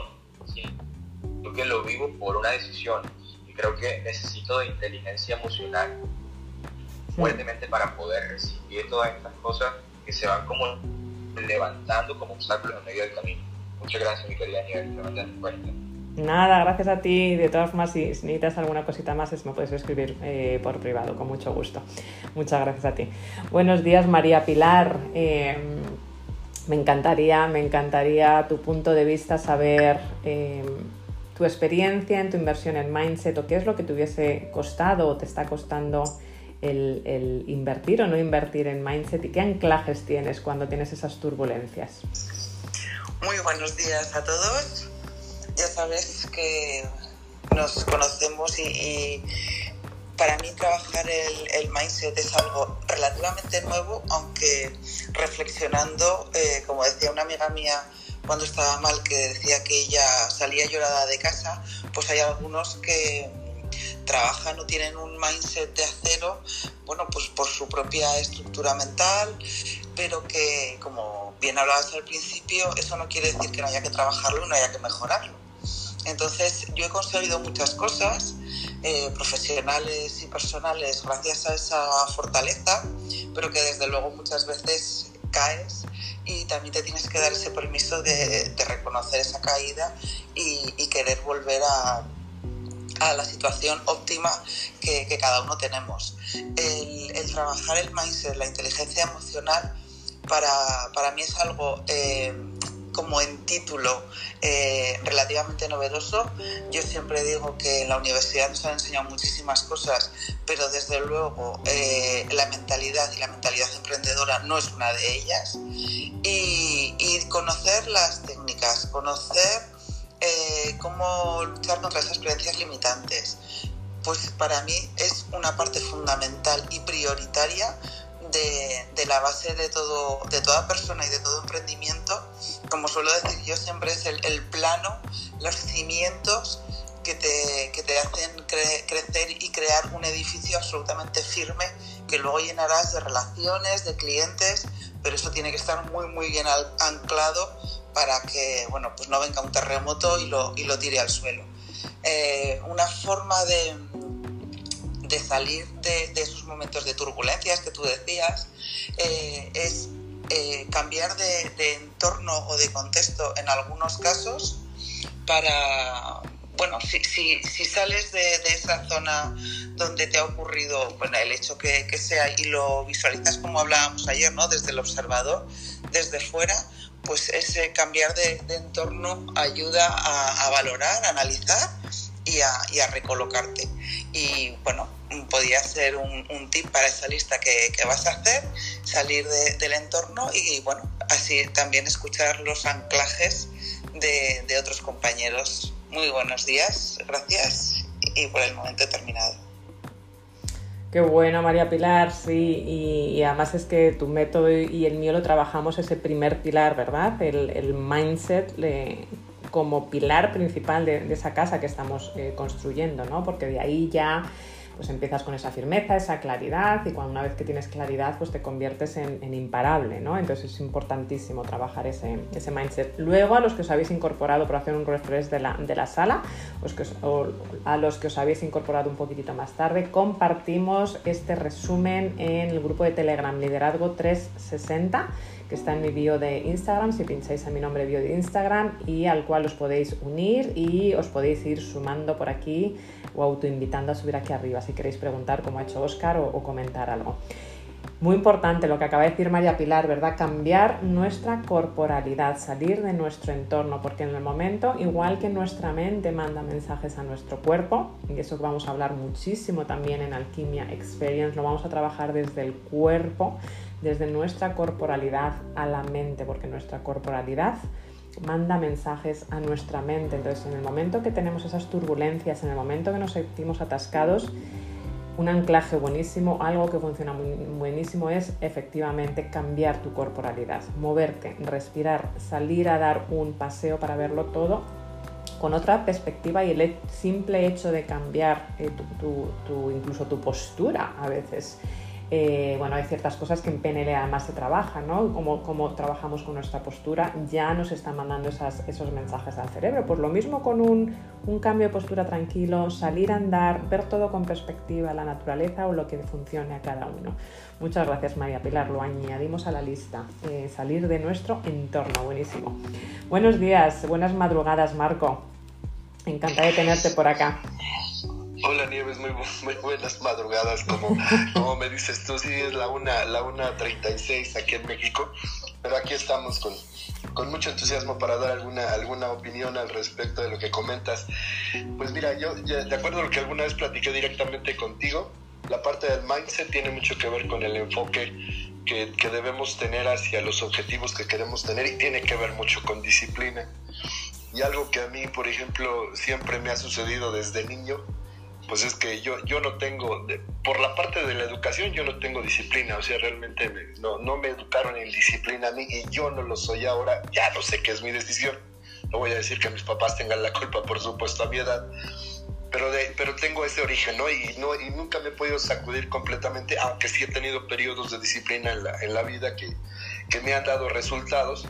sino que lo vivo por una decisión. Y creo que necesito de inteligencia emocional fuertemente para poder recibir todas estas cosas que se van como levantando como obstáculos en medio del camino. Muchas gracias, mi querida Nieves, Nada, gracias a ti. De todas formas, si necesitas alguna cosita más, me puedes escribir eh, por privado, con mucho gusto. Muchas gracias a ti. Buenos días, María Pilar. Em, me encantaría, me encantaría tu punto de vista, saber em, tu experiencia en tu inversión en Mindset o qué es lo que te hubiese costado o te está costando el, invertir o no invertir en mindset y qué anclajes tienes cuando tienes esas turbulencias. Muy buenos días a todos. Ya sabes que nos conocemos y, para mí trabajar el, mindset es algo relativamente nuevo, aunque reflexionando, eh, como decía una amiga mía cuando estaba mal, que decía que ella salía llorada de casa, pues hay algunos que trabajan o tienen un mindset de acero, bueno, pues por su propia estructura mental, pero que, como bien hablabas al principio, eso no quiere decir que no haya que trabajarlo y no haya que mejorarlo. Entonces, yo he conseguido muchas cosas, eh, profesionales y personales, gracias a esa fortaleza, pero que desde luego muchas veces caes y también te tienes que dar ese permiso de, reconocer esa caída y, querer volver a, a, la situación óptima que, cada uno tenemos. El, trabajar el mindset, la inteligencia emocional, para, para mí es algo... Eh, como en título eh, relativamente novedoso. Yo siempre digo que en la universidad nos han enseñado muchísimas cosas, pero desde luego eh, la mentalidad y la mentalidad emprendedora no es una de ellas. Y, conocer las técnicas, conocer eh, cómo luchar contra esas creencias limitantes, pues para mí es una parte fundamental y prioritaria de, la base de, todo, de toda persona y de todo emprendimiento, como suelo decir yo siempre, es el, plano, los cimientos que te, que te hacen crecer y crear un edificio absolutamente firme que luego llenarás de relaciones, de clientes, pero eso tiene que estar muy, muy bien anclado para que bueno, pues no venga un terremoto y lo, y lo tire al suelo. Eh, una forma de, de salir de, esos momentos de turbulencias que tú decías, eh, es eh, cambiar de, entorno o de contexto en algunos casos para, bueno, si, si, sales de, esa zona donde te ha ocurrido bueno, el hecho que, sea y lo visualizas como hablábamos ayer, ¿no? desde el observador, desde fuera, pues ese cambiar de, entorno ayuda a, valorar, a analizar y a, recolocarte. Y bueno, podía ser un, tip para esa lista que, vas a hacer, salir del entorno y, bueno, así también escuchar los anclajes de, otros compañeros. Muy buenos días, gracias y por el momento terminado. Qué bueno, María Pilar, sí, y, además es que tu método y el mío lo trabajamos ese primer pilar, ¿verdad? El, mindset como pilar principal de, esa casa que estamos eh, construyendo, ¿no? Porque de ahí ya pues empiezas con esa firmeza, esa claridad y cuando una vez que tienes claridad pues te conviertes en, imparable, ¿no? Entonces es importantísimo trabajar ese, ese, mindset. Luego a los que os habéis incorporado por hacer un refresh de la, de la sala, o a los que os habéis incorporado un poquitito más tarde, compartimos este resumen en el grupo de Telegram Liderazgo 360 que está en mi bio de Instagram, si pincháis a mi nombre bio de Instagram y al cual os podéis unir y os podéis ir sumando por aquí o autoinvitando a subir aquí arriba si queréis preguntar como ha hecho Oscar o, comentar algo. Muy importante lo que acaba de decir María Pilar, ¿verdad? Cambiar nuestra corporalidad, salir de nuestro entorno, porque en el momento, igual que nuestra mente manda mensajes a nuestro cuerpo, y eso vamos a hablar muchísimo también en Alquimia Experience, lo vamos a trabajar desde el cuerpo, desde nuestra corporalidad a la mente, porque nuestra corporalidad manda mensajes a nuestra mente. Entonces, en el momento que tenemos esas turbulencias, en el momento que nos sentimos atascados, un anclaje buenísimo, algo que funciona buenísimo es efectivamente cambiar tu corporalidad, moverte, respirar, salir a dar un paseo para verlo todo con otra perspectiva y el simple hecho de cambiar eh, incluso tu postura a veces eh, bueno, hay ciertas cosas que en PNL además se trabajan, ¿no? Como, trabajamos con nuestra postura, ya nos están mandando esos mensajes al cerebro. Pues lo mismo con un, cambio de postura tranquilo, salir a andar, ver todo con perspectiva, la naturaleza o lo que funcione a cada uno. Muchas gracias María Pilar, lo añadimos a la lista. Eh, salir de nuestro entorno, buenísimo. Buenos días, buenas madrugadas Marco. Encantada de tenerte por acá. Hola Nieves, muy, muy buenas madrugadas, como, como me dices tú, sí es la una, la una 36 aquí en México, pero aquí estamos con, con mucho entusiasmo para dar alguna, alguna opinión al respecto de lo que comentas. Pues mira, yo de acuerdo a lo que alguna vez platiqué directamente contigo, la parte del mindset tiene mucho que ver con el enfoque que, que debemos tener hacia los objetivos que queremos tener y tiene que ver mucho con disciplina. Y algo que a mí, por ejemplo, siempre me ha sucedido desde niño, pues es que yo, yo no tengo, por la parte de la educación, yo no tengo disciplina, o sea, realmente no, no me educaron en disciplina a mí y yo no lo soy ahora, ya no sé qué es mi decisión. No voy a decir que mis papás tengan la culpa, por supuesto, a mi edad, pero, de, pero tengo ese origen, ¿no? Y, ¿no? y nunca me he podido sacudir completamente, aunque sí he tenido periodos de disciplina en la, en la vida que, que me han dado resultados,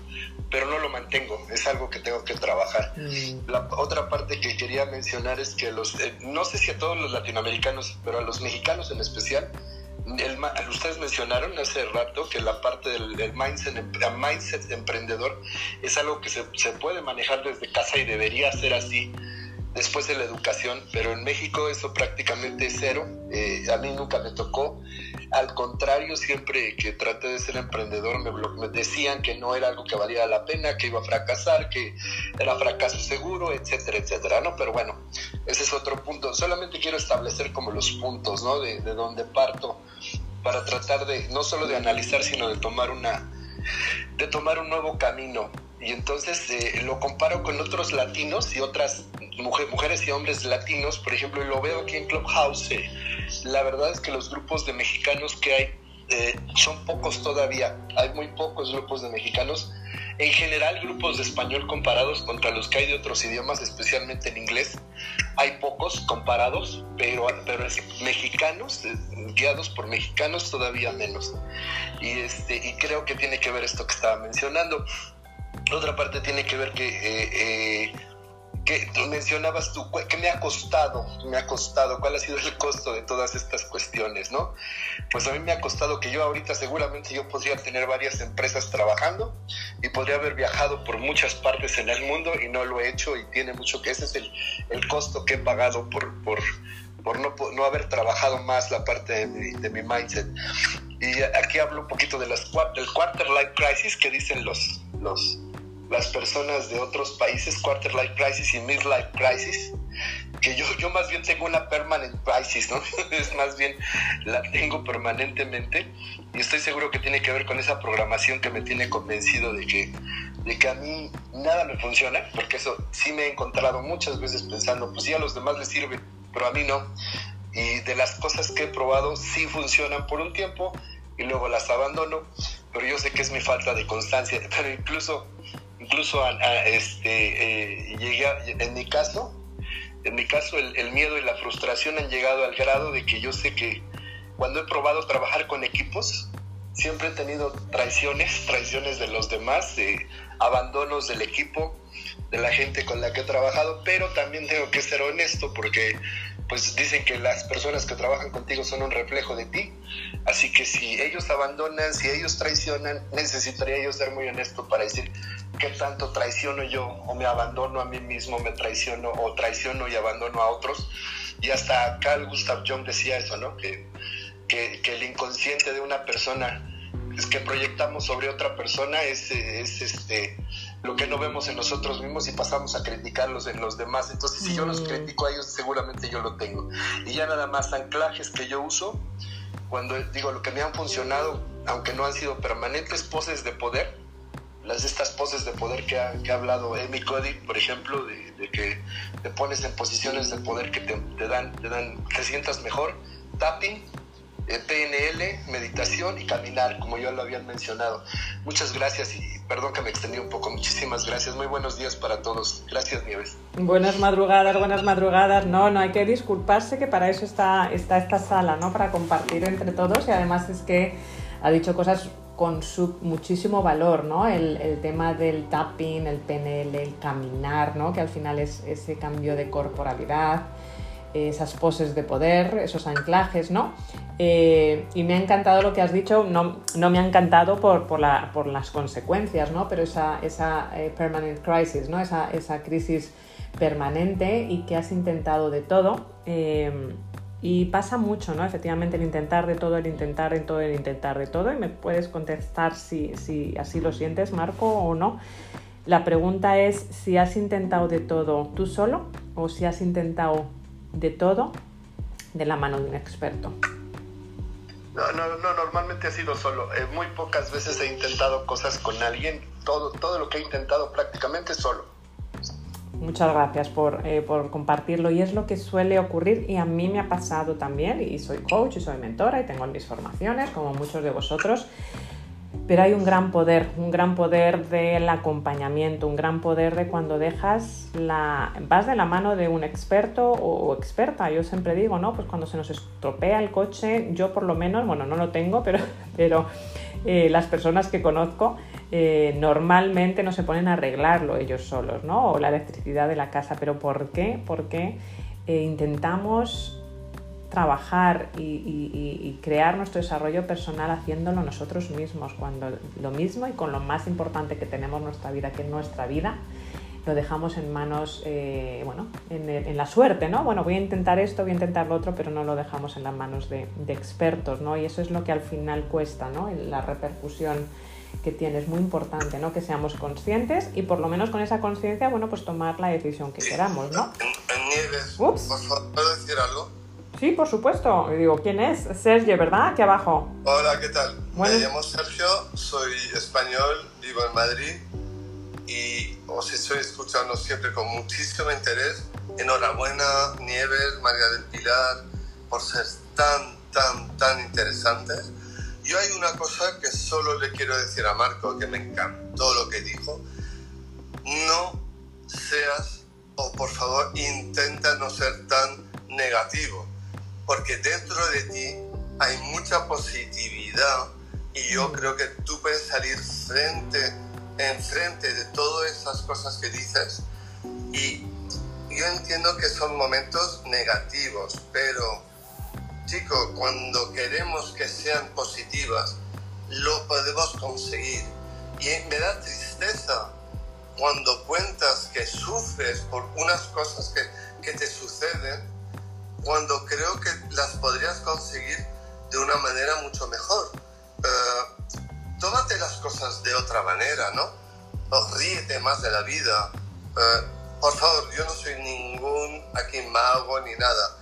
pero no lo mantengo, es algo que tengo que trabajar. Mm. La otra parte que quería mencionar es que los, eh, no sé si a todos los latinoamericanos, pero a los mexicanos en especial, ustedes mencionaron hace rato que la parte del, mindset, mindset emprendedor es algo que se, se puede manejar desde casa y debería ser así después de la educación, pero en México eso prácticamente es cero. Eh, a mí nunca me tocó. Al contrario, siempre que traté de ser emprendedor me, me, decían que no era algo que valía la pena, que iba a fracasar, que era fracaso seguro, etcétera, etcétera, ¿no? Pero bueno, ese es otro punto. Solamente quiero establecer como los puntos, ¿no? De, de donde parto para tratar de, no solo de analizar, sino de tomar una, de tomar un nuevo camino. Y entonces eh, lo comparo con otros latinos y otras mujeres y hombres latinos, por ejemplo, y lo veo aquí en Clubhouse. La verdad es que los grupos de mexicanos que hay eh, son pocos todavía. Hay muy pocos grupos de mexicanos. En general, grupos de español comparados contra los que hay de otros idiomas, especialmente en inglés, hay pocos comparados, pero, pero mexicanos, guiados por mexicanos, todavía menos. Y, este, y creo que tiene que ver esto que estaba mencionando. Otra parte tiene que ver que, eh, eh, que mencionabas tú, ¿qué me ha costado? ¿Me ha costado? ¿Cuál ha sido el costo de todas estas cuestiones, no? Pues a mí me ha costado que yo ahorita seguramente yo podría tener varias empresas trabajando y podría haber viajado por muchas partes en el mundo y no lo he hecho y tiene mucho que ese es el, el costo que he pagado por, por, por no, no, haber trabajado más la parte de mi, de mi mindset. Y aquí hablo un poquito de las, del quarter life crisis que dicen los, los, las personas de otros países, quarter life crisis y midlife crisis, que yo, yo más bien tengo una permanent crisis, ¿no? es más bien la tengo permanentemente y estoy seguro que tiene que ver con esa programación que me tiene convencido de que, de que a mí nada me funciona, porque eso sí me he encontrado muchas veces pensando, pues sí a los demás les sirve, pero a mí no. Y de las cosas que he probado sí funcionan por un tiempo y luego las abandono, pero yo sé que es mi falta de constancia, pero incluso incluso este, eh, en mi caso, en mi caso el, miedo y la frustración han llegado al grado de que yo sé que cuando he probado trabajar con equipos, siempre he tenido traiciones, traiciones de los demás, abandonos del equipo, de la gente con la que he trabajado, pero también tengo que ser honesto porque pues dicen que las personas que trabajan contigo son un reflejo de ti, así que si ellos abandonan, si ellos traicionan, necesitaría yo ser muy honesto para decir qué tanto traiciono yo o me abandono a mí mismo, me traiciono o traiciono y abandono a otros. Y hasta Carl Gustav Jung decía eso, ¿no? Que, que, el inconsciente de una persona es que proyectamos sobre otra persona es, es este lo que no vemos en nosotros mismos y pasamos a criticarlos en los demás. Entonces, si yo los critico a ellos, seguramente yo lo tengo. Y ya nada más anclajes que yo uso, cuando digo lo que me han funcionado, aunque no han sido permanentes, poses de poder, las estas poses de poder que ha, que ha hablado Amy Cody, por ejemplo, de, de, que te pones en posiciones de poder que te, te, dan, te dan, te sientas mejor, tapping, PNL, meditación y caminar, como yo lo habían mencionado. Muchas gracias y perdón que me extendí un poco. Muchísimas gracias. Muy buenos días para todos. Gracias, Nieves. Buenas madrugadas, buenas madrugadas. No, no hay que disculparse que para eso está, está esta sala, ¿no? Para compartir entre todos y además es que ha dicho cosas con su muchísimo valor, ¿no? El, el, tema del tapping, el PNL, el caminar, ¿no? Que al final es ese cambio de corporalidad esas poses de poder, esos anclajes, ¿no? Eh, y me ha encantado lo que has dicho, no, no me ha encantado por, por, la, por, las consecuencias, ¿no? Pero esa, esa eh, permanent crisis, ¿no? Esa, esa, crisis permanente y que has intentado de todo. Eh, y pasa mucho, ¿no? Efectivamente, el intentar de todo, el intentar de todo, el intentar de todo. Y me puedes contestar si, si así lo sientes, Marco, o no. La pregunta es si has intentado de todo tú solo o si has intentado de todo de la mano de un experto. No, no, no, normalmente ha sido solo. Eh, muy pocas veces he intentado cosas con alguien. Todo, todo lo que he intentado prácticamente solo. Muchas gracias por, eh, por, compartirlo y es lo que suele ocurrir y a mí me ha pasado también y soy coach y soy mentora y tengo mis formaciones como muchos de vosotros pero hay un gran poder, un gran poder del acompañamiento, un gran poder de cuando dejas la, vas de la mano de un experto o, experta. Yo siempre digo, ¿no? Pues cuando se nos estropea el coche, yo por lo menos, bueno, no lo tengo, pero, pero eh, las personas que conozco eh, normalmente no se ponen a arreglarlo ellos solos, ¿no? O la electricidad de la casa. ¿Pero por qué? Porque eh, intentamos trabajar y, crear nuestro desarrollo personal haciéndolo nosotros mismos, cuando lo mismo y con lo más importante que tenemos en nuestra vida, que es nuestra vida, lo dejamos en manos, eh, bueno, en, la suerte, ¿no? Bueno, voy a intentar esto, voy a intentar lo otro, pero no lo dejamos en las manos de, expertos, ¿no? Y eso es lo que al final cuesta, ¿no? La repercusión que tiene es muy importante, ¿no? Que seamos conscientes y por lo menos con esa conciencia, bueno, pues tomar la decisión que queramos, ¿no? En, Nieves, Ups. ¿puedo decir algo? Sí, por supuesto. Digo, ¿quién es? Sergio, ¿verdad? Aquí abajo. Hola, ¿qué tal? Me llamo Sergio, soy español, vivo en Madrid y os estoy escuchando siempre con muchísimo interés. Enhorabuena, Nieves, María del Pilar, por ser tan, tan, tan interesantes. Yo hay una cosa que solo le quiero decir a Marco, que me encantó lo que dijo. No seas, o por favor, intenta no ser tan negativo, porque dentro de ti hay mucha positividad y yo creo que tú puedes salir frente enfrente de todas esas cosas que dices y yo entiendo que son momentos negativos, pero chico, cuando queremos que sean positivas, lo podemos conseguir. Y me da tristeza cuando cuentas que sufres por unas cosas que, que te suceden, cuando creo que las podrías conseguir de una manera mucho mejor. Uh, tómate las cosas de otra manera, ¿no? O ríete más de la vida. Eh, por favor, yo no soy ningún aquí mago ni nada,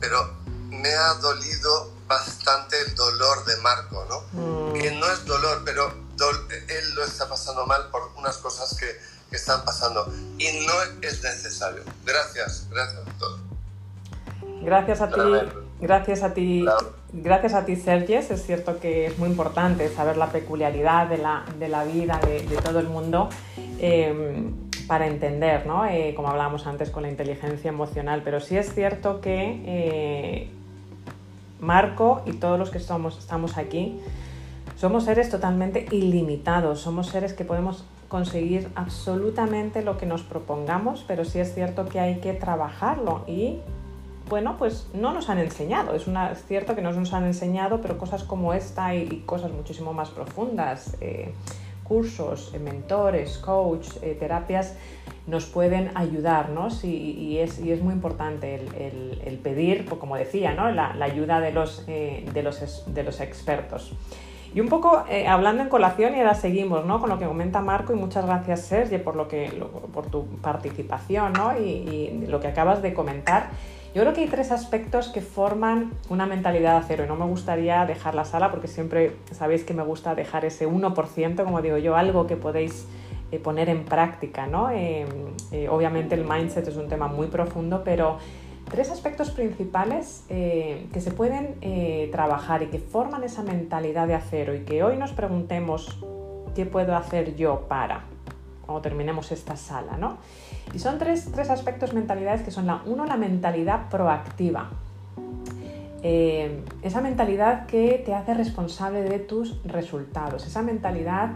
pero me ha dolido bastante el dolor de Marco, ¿no? Mm. Que no es dolor, pero él lo está pasando mal por unas cosas que, que están pasando y no es necesario. Gracias, gracias doctor. Gracias a ti, gracias a ti. Gracias a ti, Sergio. Es cierto que es muy importante saber la peculiaridad de la, de la vida de, todo el mundo em, para entender, ¿no? Eh, como hablábamos antes con la inteligencia emocional, pero sí es cierto que eh, Marco y todos los que estamos aquí somos seres totalmente ilimitados, somos seres que podemos conseguir absolutamente lo que nos propongamos, pero sí es cierto que hay que trabajarlo y bueno, pues no nos han enseñado. Es, una, cierto que no nos han enseñado, pero cosas como esta y, cosas muchísimo más profundas, eh, cursos, eh, mentores, coach, eh, terapias, nos pueden ayudarnos y, es, muy importante el, pedir, pues como decía, ¿no? la, ayuda de los, expertos. Y un poco hablando en colación y ahora seguimos ¿no? con lo que comenta Marco y muchas gracias Sergio por, lo que, por tu participación ¿no? y, lo que acabas de comentar. Yo creo que hay tres aspectos que forman una mentalidad de acero y no me gustaría dejar la sala porque siempre sabéis que me gusta dejar ese 1%, como digo yo, algo que podéis eh, poner en práctica, ¿no? Eh, eh, obviamente el mindset es un tema muy profundo, pero tres aspectos principales que se pueden trabajar y que forman esa mentalidad de acero y que hoy nos preguntemos qué puedo hacer yo para cuando terminemos esta sala, ¿no? Y son tres, aspectos mentalidades que son la uno, la mentalidad proactiva. Eh, esa mentalidad que te hace responsable de tus resultados, esa mentalidad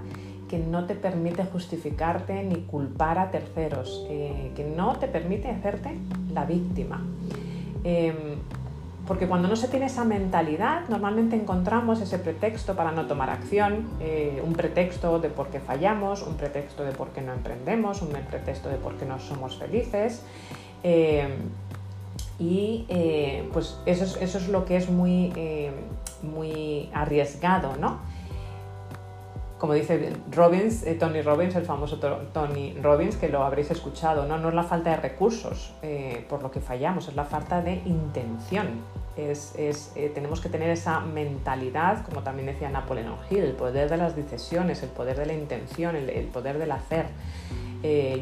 que no te permite justificarte ni culpar a terceros, eh, que no te permite hacerte la víctima. Eh, porque cuando no se tiene esa mentalidad, normalmente encontramos ese pretexto para no tomar acción, eh, un pretexto de por qué fallamos, un pretexto de por qué no emprendemos, un pretexto de por qué no somos felices. Eh, y eh, pues eso es, eso es, lo que es muy, muy arriesgado, ¿no? Como dice Robbins, eh, Tony Robbins, el famoso Tony Robbins, que lo habréis escuchado, no, no es la falta de recursos eh, por lo que fallamos, es la falta de intención. Es, eh, tenemos que tener esa mentalidad, como también decía Napoleon Hill, el poder de las decisiones, el poder de la intención, el, el poder del hacer.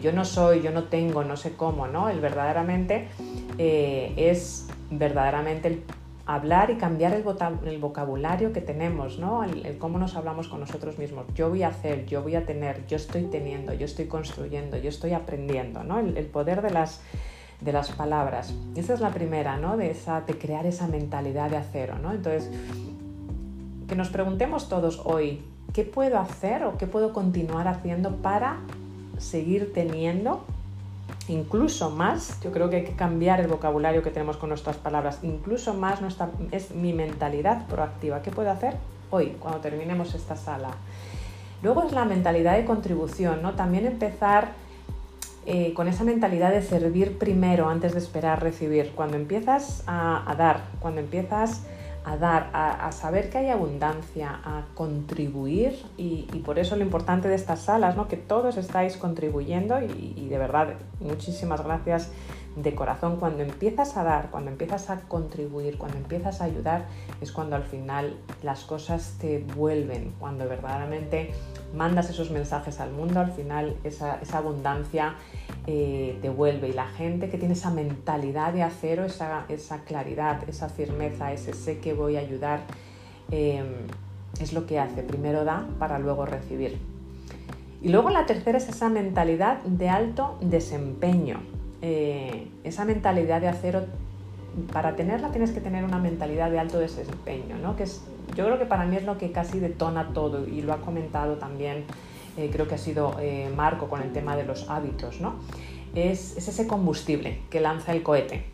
yo no soy, yo no tengo, no sé cómo, ¿no? El verdaderamente es verdaderamente el hablar y cambiar el, vocabulario que tenemos, ¿no? El, cómo nos hablamos con nosotros mismos. Yo voy a hacer, yo voy a tener, yo estoy teniendo, yo estoy construyendo, yo estoy aprendiendo, ¿no? El, poder de las, de las palabras. Esa es la primera, ¿no? De, esa, de crear esa mentalidad de acero, ¿no? Entonces, que nos preguntemos todos hoy, ¿qué puedo hacer o qué puedo continuar haciendo para seguir teniendo incluso más, yo creo que hay que cambiar el vocabulario que tenemos con nuestras palabras, incluso más nuestra, es mi mentalidad proactiva. ¿Qué puedo hacer hoy cuando terminemos esta sala? Luego es la mentalidad de contribución, ¿no? También empezar eh, con esa mentalidad de servir primero antes de esperar recibir. Cuando empiezas a, dar, cuando empiezas a dar, a, saber que hay abundancia, a contribuir y, por eso lo importante de estas salas, ¿no? que todos estáis contribuyendo y, y de verdad muchísimas gracias de corazón, cuando empiezas a dar, cuando empiezas a contribuir, cuando empiezas a ayudar, es cuando al final las cosas te vuelven, cuando verdaderamente mandas esos mensajes al mundo, al final esa, abundancia eh, te vuelve y la gente que tiene esa mentalidad de acero, esa, esa claridad, esa firmeza, ese sé que voy a ayudar, em, es lo que hace, primero da para luego recibir. Y luego la tercera es esa mentalidad de alto desempeño. Eh, esa mentalidad de acero, para tenerla tienes que tener una mentalidad de alto desempeño, ¿no? que es, yo creo que para mí es lo que casi detona todo y lo ha comentado también, eh, creo que ha sido eh, Marco con el tema de los hábitos, ¿no? es, es ese combustible que lanza el cohete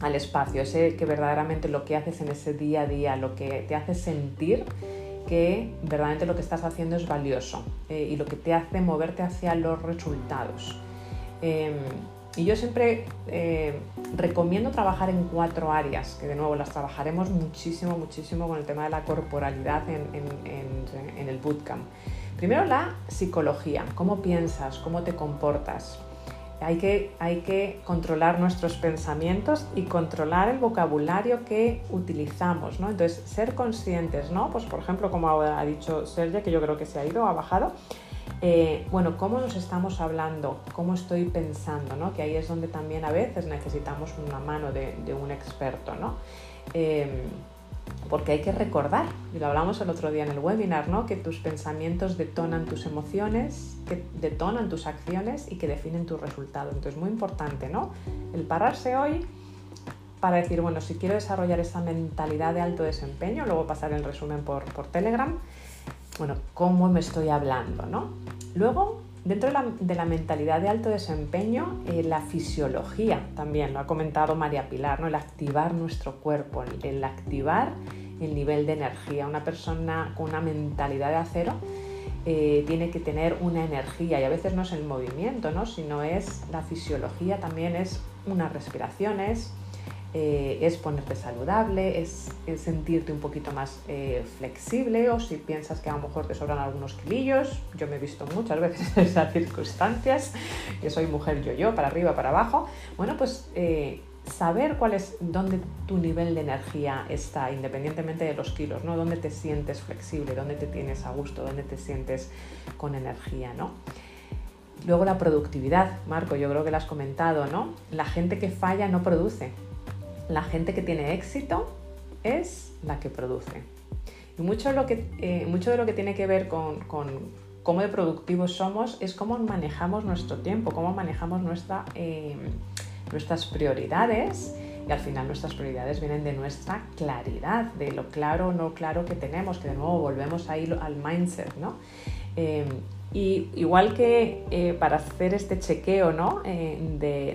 al espacio, ese que verdaderamente lo que haces en ese día a día, lo que te hace sentir que verdaderamente lo que estás haciendo es valioso y lo que te hace moverte hacia los resultados. Em, y yo siempre eh, recomiendo trabajar en cuatro áreas, que de nuevo las trabajaremos muchísimo, muchísimo con el tema de la corporalidad en, el bootcamp. Primero la psicología, cómo piensas, cómo te comportas. Hay que, hay que controlar nuestros pensamientos y controlar el vocabulario que utilizamos, ¿no? Entonces, ser conscientes, ¿no? Pues por ejemplo, como ha dicho Sergio, que yo creo que se ha ido, ha bajado, eh, bueno, cómo nos estamos hablando, cómo estoy pensando, ¿no? que ahí es donde también a veces necesitamos una mano de, un experto, ¿no? Em, porque hay que recordar, y lo hablamos el otro día en el webinar, ¿no? que tus pensamientos detonan tus emociones, que detonan tus acciones y que definen tu resultado. Entonces, muy importante, ¿no? El pararse hoy para decir, bueno, si quiero desarrollar esa mentalidad de alto desempeño, luego pasar el resumen por Telegram, bueno, cómo me estoy hablando, ¿no? Luego, dentro de la, mentalidad de alto desempeño, eh, la fisiología también, lo ha comentado María Pilar, ¿no? El activar nuestro cuerpo, el, activar el nivel de energía. Una persona con una mentalidad de acero eh, tiene que tener una energía y a veces no es el movimiento, ¿no? sino es la fisiología, también es unas respiraciones, eh, es ponerte saludable, es, sentirte un poquito más eh, flexible o si piensas que a lo mejor te sobran algunos kilillos, yo me he visto muchas veces en esas circunstancias, que soy mujer yo-yo, para arriba, para abajo, bueno, pues eh, saber cuál es, dónde tu nivel de energía está, independientemente de los kilos, ¿no? Dónde te sientes flexible, dónde te tienes a gusto, dónde te sientes con energía, ¿no? Luego la productividad, Marco, yo creo que lo has comentado, ¿no? La gente que falla no produce, la gente que tiene éxito es la que produce. Y mucho, lo que, eh, mucho de lo que tiene que ver con, cómo de productivos somos es cómo manejamos nuestro tiempo, cómo manejamos eh, nuestras prioridades. Y al final nuestras prioridades vienen de nuestra claridad, de lo claro o no claro que tenemos, que de nuevo volvemos ahí al mindset, ¿no? Eh, y igual que eh, para hacer este chequeo ¿no? Eh,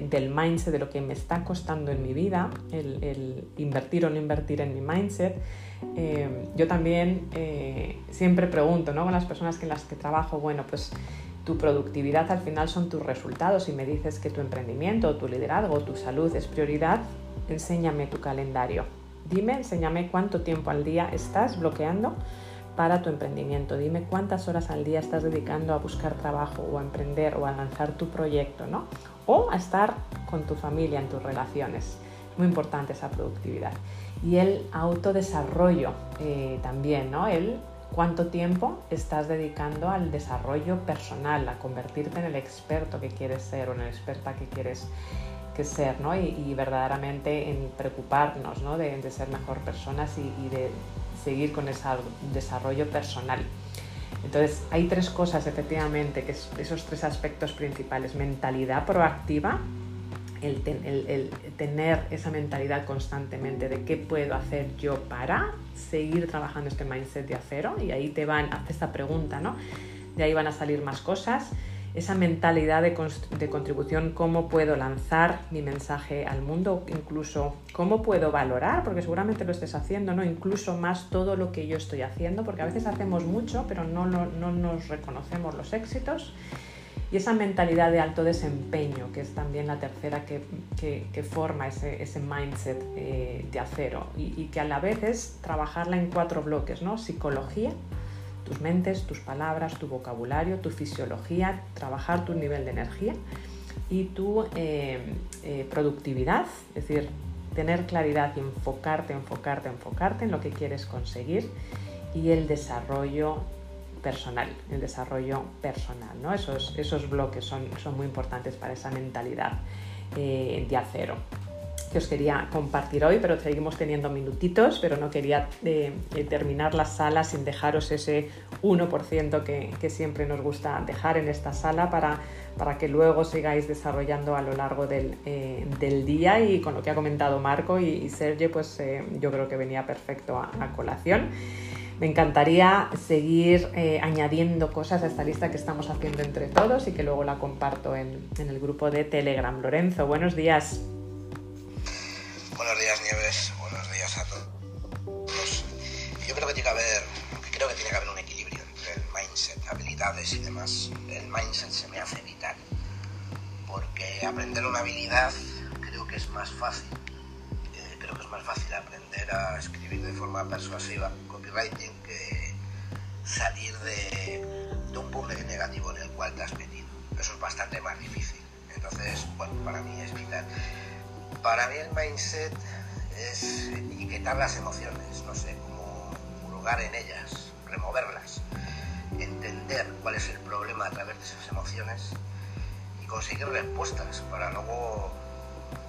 del mindset, de lo que me está costando en mi vida, el, invertir o no invertir en mi mindset, eh, yo también siempre pregunto ¿no? con las personas con las que trabajo, bueno, pues tu productividad al final son tus resultados y me dices que tu emprendimiento, tu liderazgo, tu salud es prioridad, enséñame tu calendario. Dime, enséñame cuánto tiempo al día estás bloqueando para tu emprendimiento. Dime cuántas horas al día estás dedicando a buscar trabajo o a emprender o a lanzar tu proyecto, ¿no? O a estar con tu familia en tus relaciones. Muy importante esa productividad. Y el autodesarrollo eh, también, ¿no? El cuánto tiempo estás dedicando al desarrollo personal, a convertirte en el experto que quieres ser o en la experta que quieres que ser, ¿no? Y, verdaderamente en preocuparnos, ¿no? De, ser mejor personas y de seguir con ese desarrollo personal. Entonces, hay tres cosas, efectivamente, que es esos tres aspectos principales. Mentalidad proactiva, el, tener esa mentalidad constantemente de qué puedo hacer yo para seguir trabajando este mindset de acero. Y ahí te van, haz esta pregunta, ¿no? De ahí van a salir más cosas. Esa mentalidad de, de, contribución, cómo puedo lanzar mi mensaje al mundo, incluso cómo puedo valorar, porque seguramente lo estés haciendo, ¿no? incluso más todo lo que yo estoy haciendo, porque a veces hacemos mucho, pero no, no, nos reconocemos los éxitos. Y esa mentalidad de alto desempeño, que es también la tercera que, que, forma ese, ese mindset eh, de acero, y, y, que a la vez es trabajarla en cuatro bloques, ¿no? Psicología, tus mentes, tus palabras, tu vocabulario, tu fisiología, trabajar tu nivel de energía y tu eh, eh, productividad, es decir, tener claridad y enfocarte, enfocarte, enfocarte en lo que quieres conseguir y el desarrollo personal, el desarrollo personal, ¿no? Esos, esos bloques son, son muy importantes para esa mentalidad eh, de acero que os quería compartir hoy, pero seguimos teniendo minutitos, pero no quería eh, eh, terminar la sala sin dejaros ese 1% que, que, siempre nos gusta dejar en esta sala para, para que luego sigáis desarrollando a lo largo del, eh, del día y con lo que ha comentado Marco y, Sergio, pues yo creo que venía perfecto a, colación. Me encantaría seguir añadiendo cosas a esta lista que estamos haciendo entre todos y que luego la comparto en, en el grupo de Telegram. Lorenzo, buenos días. Buenos días, Nieves. Buenos días a todos. Yo creo que tiene que haber, creo que tiene que haber un equilibrio entre el mindset, habilidades y demás. El mindset se me hace vital. Porque aprender una habilidad creo que es más fácil. Eh, creo que es más fácil aprender a escribir de forma persuasiva, copywriting, que salir de, un público negativo en el cual te has metido. Eso es bastante más difícil. Entonces, bueno, para mí es vital para mí el mindset es etiquetar las emociones, no sé, como lugar en ellas, removerlas, entender cuál es el problema a través de esas emociones y conseguir respuestas para luego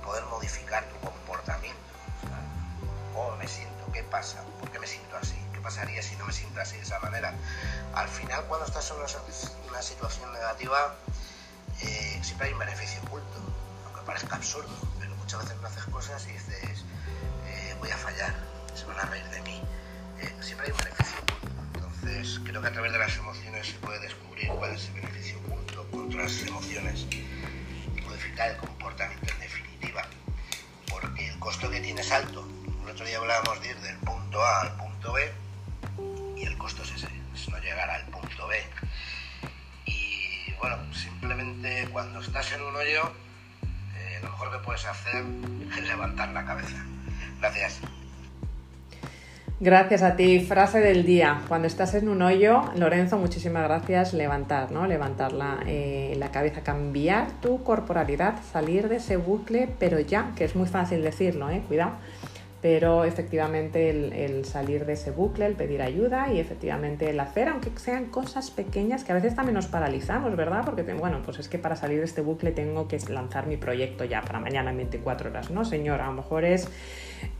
poder modificar tu comportamiento. ¿Cómo me siento? ¿Qué pasa? ¿Por qué me siento así? ¿Qué pasaría si no me siento así de esa manera? Al final, cuando estás en una, situación negativa, eh, siempre hay un beneficio oculto, aunque parezca absurdo muchas veces no haces cosas y dices, eh, voy a fallar, se van a reír de mí. Eh, siempre hay un beneficio. Entonces, creo que a través de las emociones se puede descubrir cuál es el beneficio oculto contra las emociones y modificar el comportamiento en definitiva. Porque el costo que tiene es alto. El otro día hablábamos de ir del punto A al punto B y el costo es ese, es no llegar al punto B. Y bueno, simplemente cuando estás en un hoyo lo mejor que puedes hacer es levantar la cabeza. Gracias. Gracias a ti. Frase del día. Cuando estás en un hoyo, Lorenzo, muchísimas gracias. Levantar, ¿no? Levantar la, eh, la, cabeza, cambiar tu corporalidad, salir de ese bucle, pero ya, que es muy fácil decirlo, ¿eh? Cuidado pero efectivamente el, salir de ese bucle, el pedir ayuda y efectivamente el hacer, aunque sean cosas pequeñas que a veces también nos paralizamos, ¿verdad? Porque, bueno, pues es que para salir de este bucle tengo que lanzar mi proyecto ya para mañana en 24 horas, ¿no, señora? A lo mejor es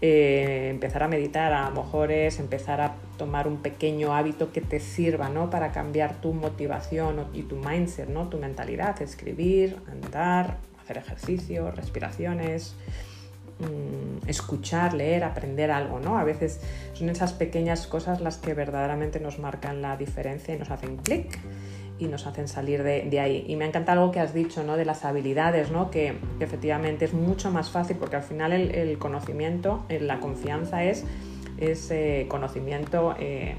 eh, empezar a meditar, a lo mejor es empezar a tomar un pequeño hábito que te sirva, ¿no? Para cambiar tu motivación y tu mindset, ¿no? Tu mentalidad, escribir, andar, hacer ejercicio, respiraciones Mm, escuchar, leer, aprender algo, ¿no? A veces son esas pequeñas cosas las que verdaderamente nos marcan la diferencia y nos hacen clic y nos hacen salir de, ahí. Y me encanta algo que has dicho, ¿no? De las habilidades, ¿no? Que, efectivamente es mucho más fácil porque al final el, conocimiento, eh, la confianza es, ese conocimiento... Eh,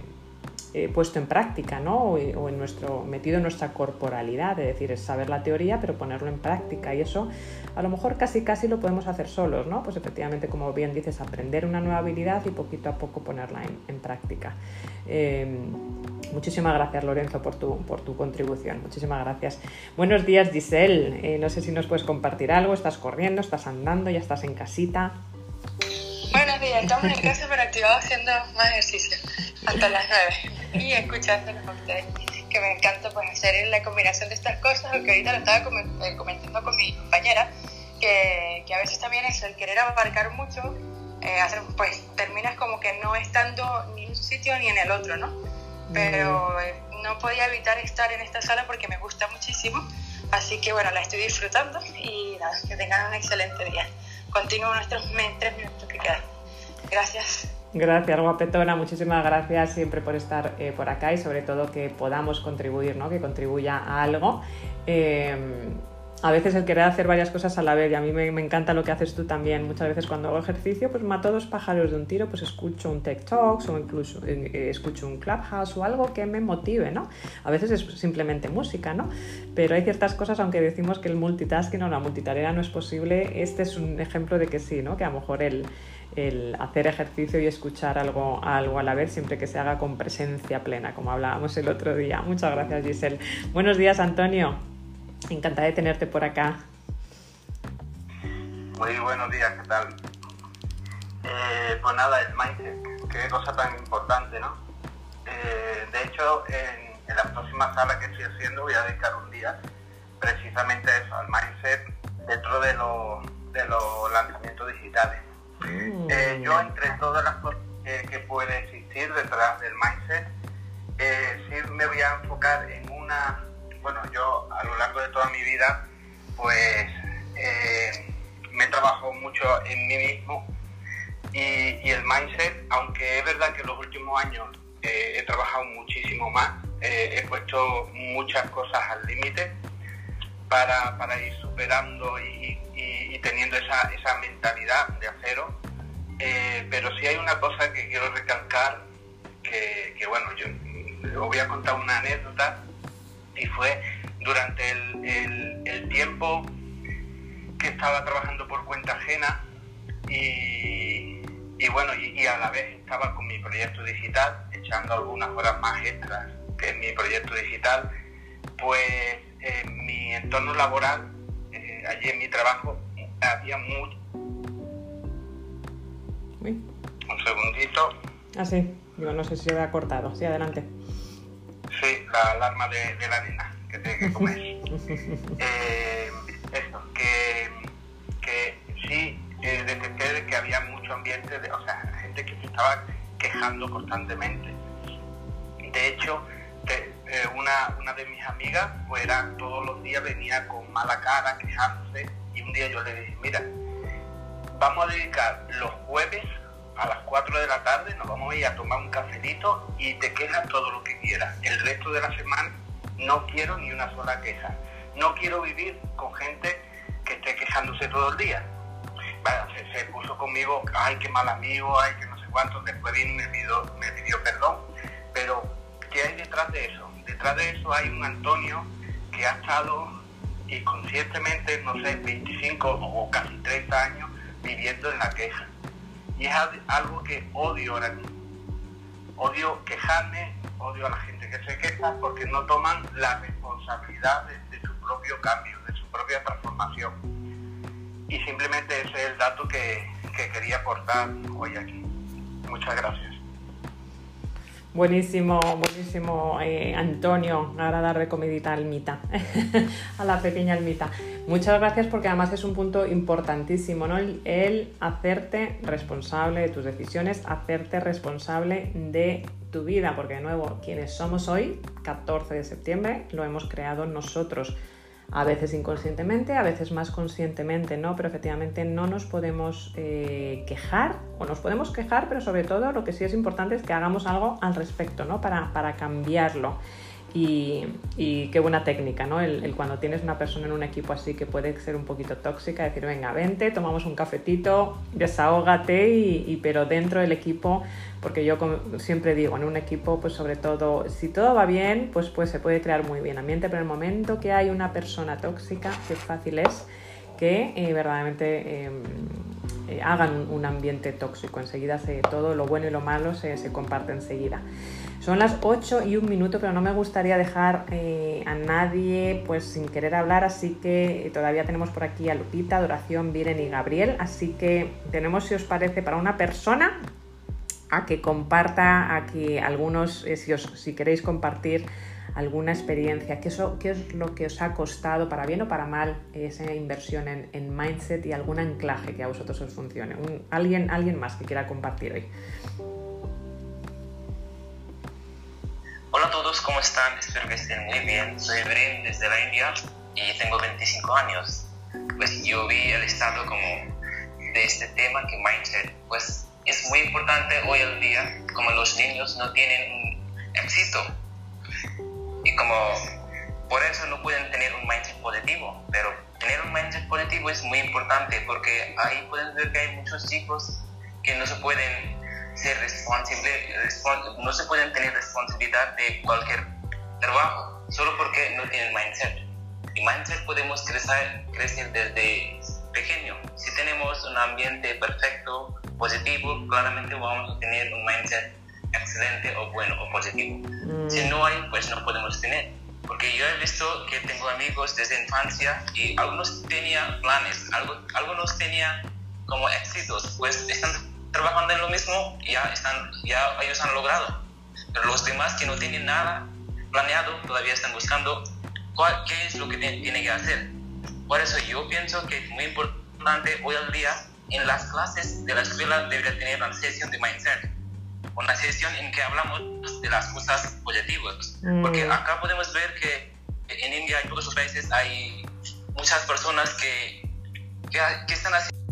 eh, puesto en práctica, ¿no? O, en nuestro, metido en nuestra corporalidad, es decir, es saber la teoría pero ponerlo en práctica y eso a lo mejor casi casi lo podemos hacer solos, ¿no? Pues efectivamente, como bien dices, aprender una nueva habilidad y poquito a poco ponerla en, práctica. Em, muchísimas gracias Lorenzo por tu, por tu contribución, muchísimas gracias. Buenos días Giselle, eh, no sé si nos puedes compartir algo, estás corriendo, estás andando, ya estás en casita. Buenos días, estamos en casa pero activados haciendo más ejercicio hasta las 9 y escuchándolos a ustedes, que me encanta pues hacer la combinación de estas cosas, que ahorita lo estaba eh, comentando con mi compañera, que, que, a veces también es el querer abarcar mucho, eh, hacer, pues terminas como que no estando ni en un sitio ni en el otro, ¿no? Pero eh, no podía evitar estar en esta sala porque me gusta muchísimo, así que bueno, la estoy disfrutando y nada, que tengan un excelente día. Continúo nuestros tres minutos que quedan. Gracias. Gracias, guapetona. Muchísimas gracias siempre por estar eh, por acá y sobre todo que podamos contribuir, ¿no? que contribuya a algo. Eh, a veces el querer hacer varias cosas a la vez y a mí me, encanta lo que haces tú también. Muchas veces cuando hago ejercicio pues mato dos pájaros de un tiro, pues escucho un Tech Talks o incluso eh, escucho un Clubhouse o algo que me motive, ¿no? A veces es simplemente música, ¿no? Pero hay ciertas cosas, aunque decimos que el multitasking o la multitarea no es posible, este es un ejemplo de que sí, ¿no? Que a lo mejor el, el hacer ejercicio y escuchar algo, algo a la vez, siempre que se haga con presencia plena, como hablábamos el otro día. Muchas gracias, Giselle. Buenos días, Antonio. Encantada de tenerte por acá. Muy buenos días, ¿qué tal? Eh, pues nada, el mindset, qué cosa tan importante, ¿no? Eh, de hecho, en, la próxima sala que estoy haciendo voy a dedicar un día precisamente a eso, al mindset dentro de, de los lanzamientos digitales. Mm. Eh, yo entre todas las cosas que puede existir detrás del mindset, sí me voy a enfocar en una bueno, yo a lo largo de toda mi vida, pues eh, me he trabajado mucho en mí mismo y, el mindset, aunque es verdad que en los últimos años eh, he trabajado muchísimo más, eh, he puesto muchas cosas al límite para, ir superando y, teniendo esa, mentalidad de acero. pero sí hay una cosa que quiero recalcar, que, bueno, yo os voy a contar una anécdota y fue durante el, tiempo que estaba trabajando por cuenta ajena y, bueno, y, a la vez estaba con mi proyecto digital, echando algunas horas más extras que en mi proyecto digital, pues en mi entorno laboral, eh, allí en mi trabajo, había mucho... Un segundito. Ah, sí, digo, no sé si se ha cortado, sí, adelante. Sí, la alarma de, la nena que tiene que comer. eh, esto, que, que sí eh, detecté que había mucho ambiente, de, o sea, gente que se estaba quejando constantemente. De hecho, eh, una, una de mis amigas, pues todos los días venía con mala cara, quejándose, un día yo le dije, mira, vamos a dedicar los jueves a las 4 de la tarde nos vamos a ir a tomar un cafelito y te quejas todo lo que quieras. El resto de la semana no quiero ni una sola queja. No quiero vivir con gente que esté quejándose todo el día. se, puso conmigo, ay, qué mal amigo, ay, que no sé cuánto. Después vino y me pidió, me pidió perdón. Pero, ¿qué hay detrás de eso? Detrás de eso hay un Antonio que ha estado y conscientemente, no sé, 25 o casi 30 años viviendo en la queja y es algo que odio ahora mismo. Odio quejarme, odio a la gente que se queja porque no toman la responsabilidad de, su propio cambio, de su propia transformación. Y simplemente ese es el dato que, que quería aportar hoy aquí. Muchas gracias. Buenísimo, buenísimo, eh, Antonio. Ahora darle comidita a Almita, a la pequeña Almita. Muchas gracias porque además es un punto importantísimo, ¿no? El, hacerte responsable de tus decisiones, hacerte responsable de tu vida, porque de nuevo, quienes somos hoy, 14 de septiembre, lo hemos creado nosotros a veces inconscientemente, a veces más conscientemente, ¿no? Pero efectivamente no nos podemos eh, quejar, o nos podemos quejar, pero sobre todo lo que sí es importante es que hagamos algo al respecto, ¿no? Para, para cambiarlo. Y, qué buena técnica, ¿no? El, cuando tienes una persona en un equipo así que puede ser un poquito tóxica, decir, venga, vente, tomamos un cafetito, desahógate, y, pero dentro del equipo, porque yo siempre digo, en un equipo, pues sobre todo, si todo va bien, pues, pues se puede crear muy bien ambiente, pero en el momento que hay una persona tóxica, qué fácil es que eh, verdaderamente em, eh, hagan un ambiente tóxico. Enseguida se, todo lo bueno y lo malo se, se comparte enseguida. Son las 8 y un minuto, pero no me gustaría dejar eh, a nadie pues sin querer hablar, así que todavía tenemos por aquí a Lupita, Adoración, Viren y Gabriel, así que tenemos, si os parece, para una persona a que comparta, a que algunos, si, os, si queréis compartir alguna experiencia, ¿qué, qué es lo que os ha costado, para bien o para mal, esa inversión en, mindset y algún anclaje que a vosotros os funcione. alguien, alguien más que quiera compartir hoy. Hola a todos, ¿cómo están? Espero que estén muy bien. Soy Bren desde la India y tengo 25 años. Pues yo vi el estado como de este tema que mindset, pues es muy importante hoy en día, como los niños no tienen éxito y como por eso no pueden tener un mindset positivo, pero tener un mindset positivo es muy importante porque ahí pueden ver que hay muchos chicos que no se pueden ser responsables, no se pueden tener responsabilidad de cualquier trabajo solo porque no tienen mindset. Y mindset podemos crecer, crecer desde pequeño. Si tenemos un ambiente perfecto, positivo, claramente vamos a tener un mindset excelente o bueno o positivo. Mm. Si no hay, pues no podemos tener. Porque yo he visto que tengo amigos desde infancia y algunos tenían planes, algunos tenían como éxitos, pues están trabajando en lo mismo y ya, están, ya ellos han logrado. Pero los demás que no tienen nada planeado todavía están buscando cuál, qué es lo que tienen que hacer. Por eso yo pienso que es muy importante hoy en día en las clases de la escuela debería tener una sesión de mindset, una sesión en que hablamos de las cosas positivas, porque mm. acá podemos ver que en India y en países hay muchas personas que, que, que están haciendo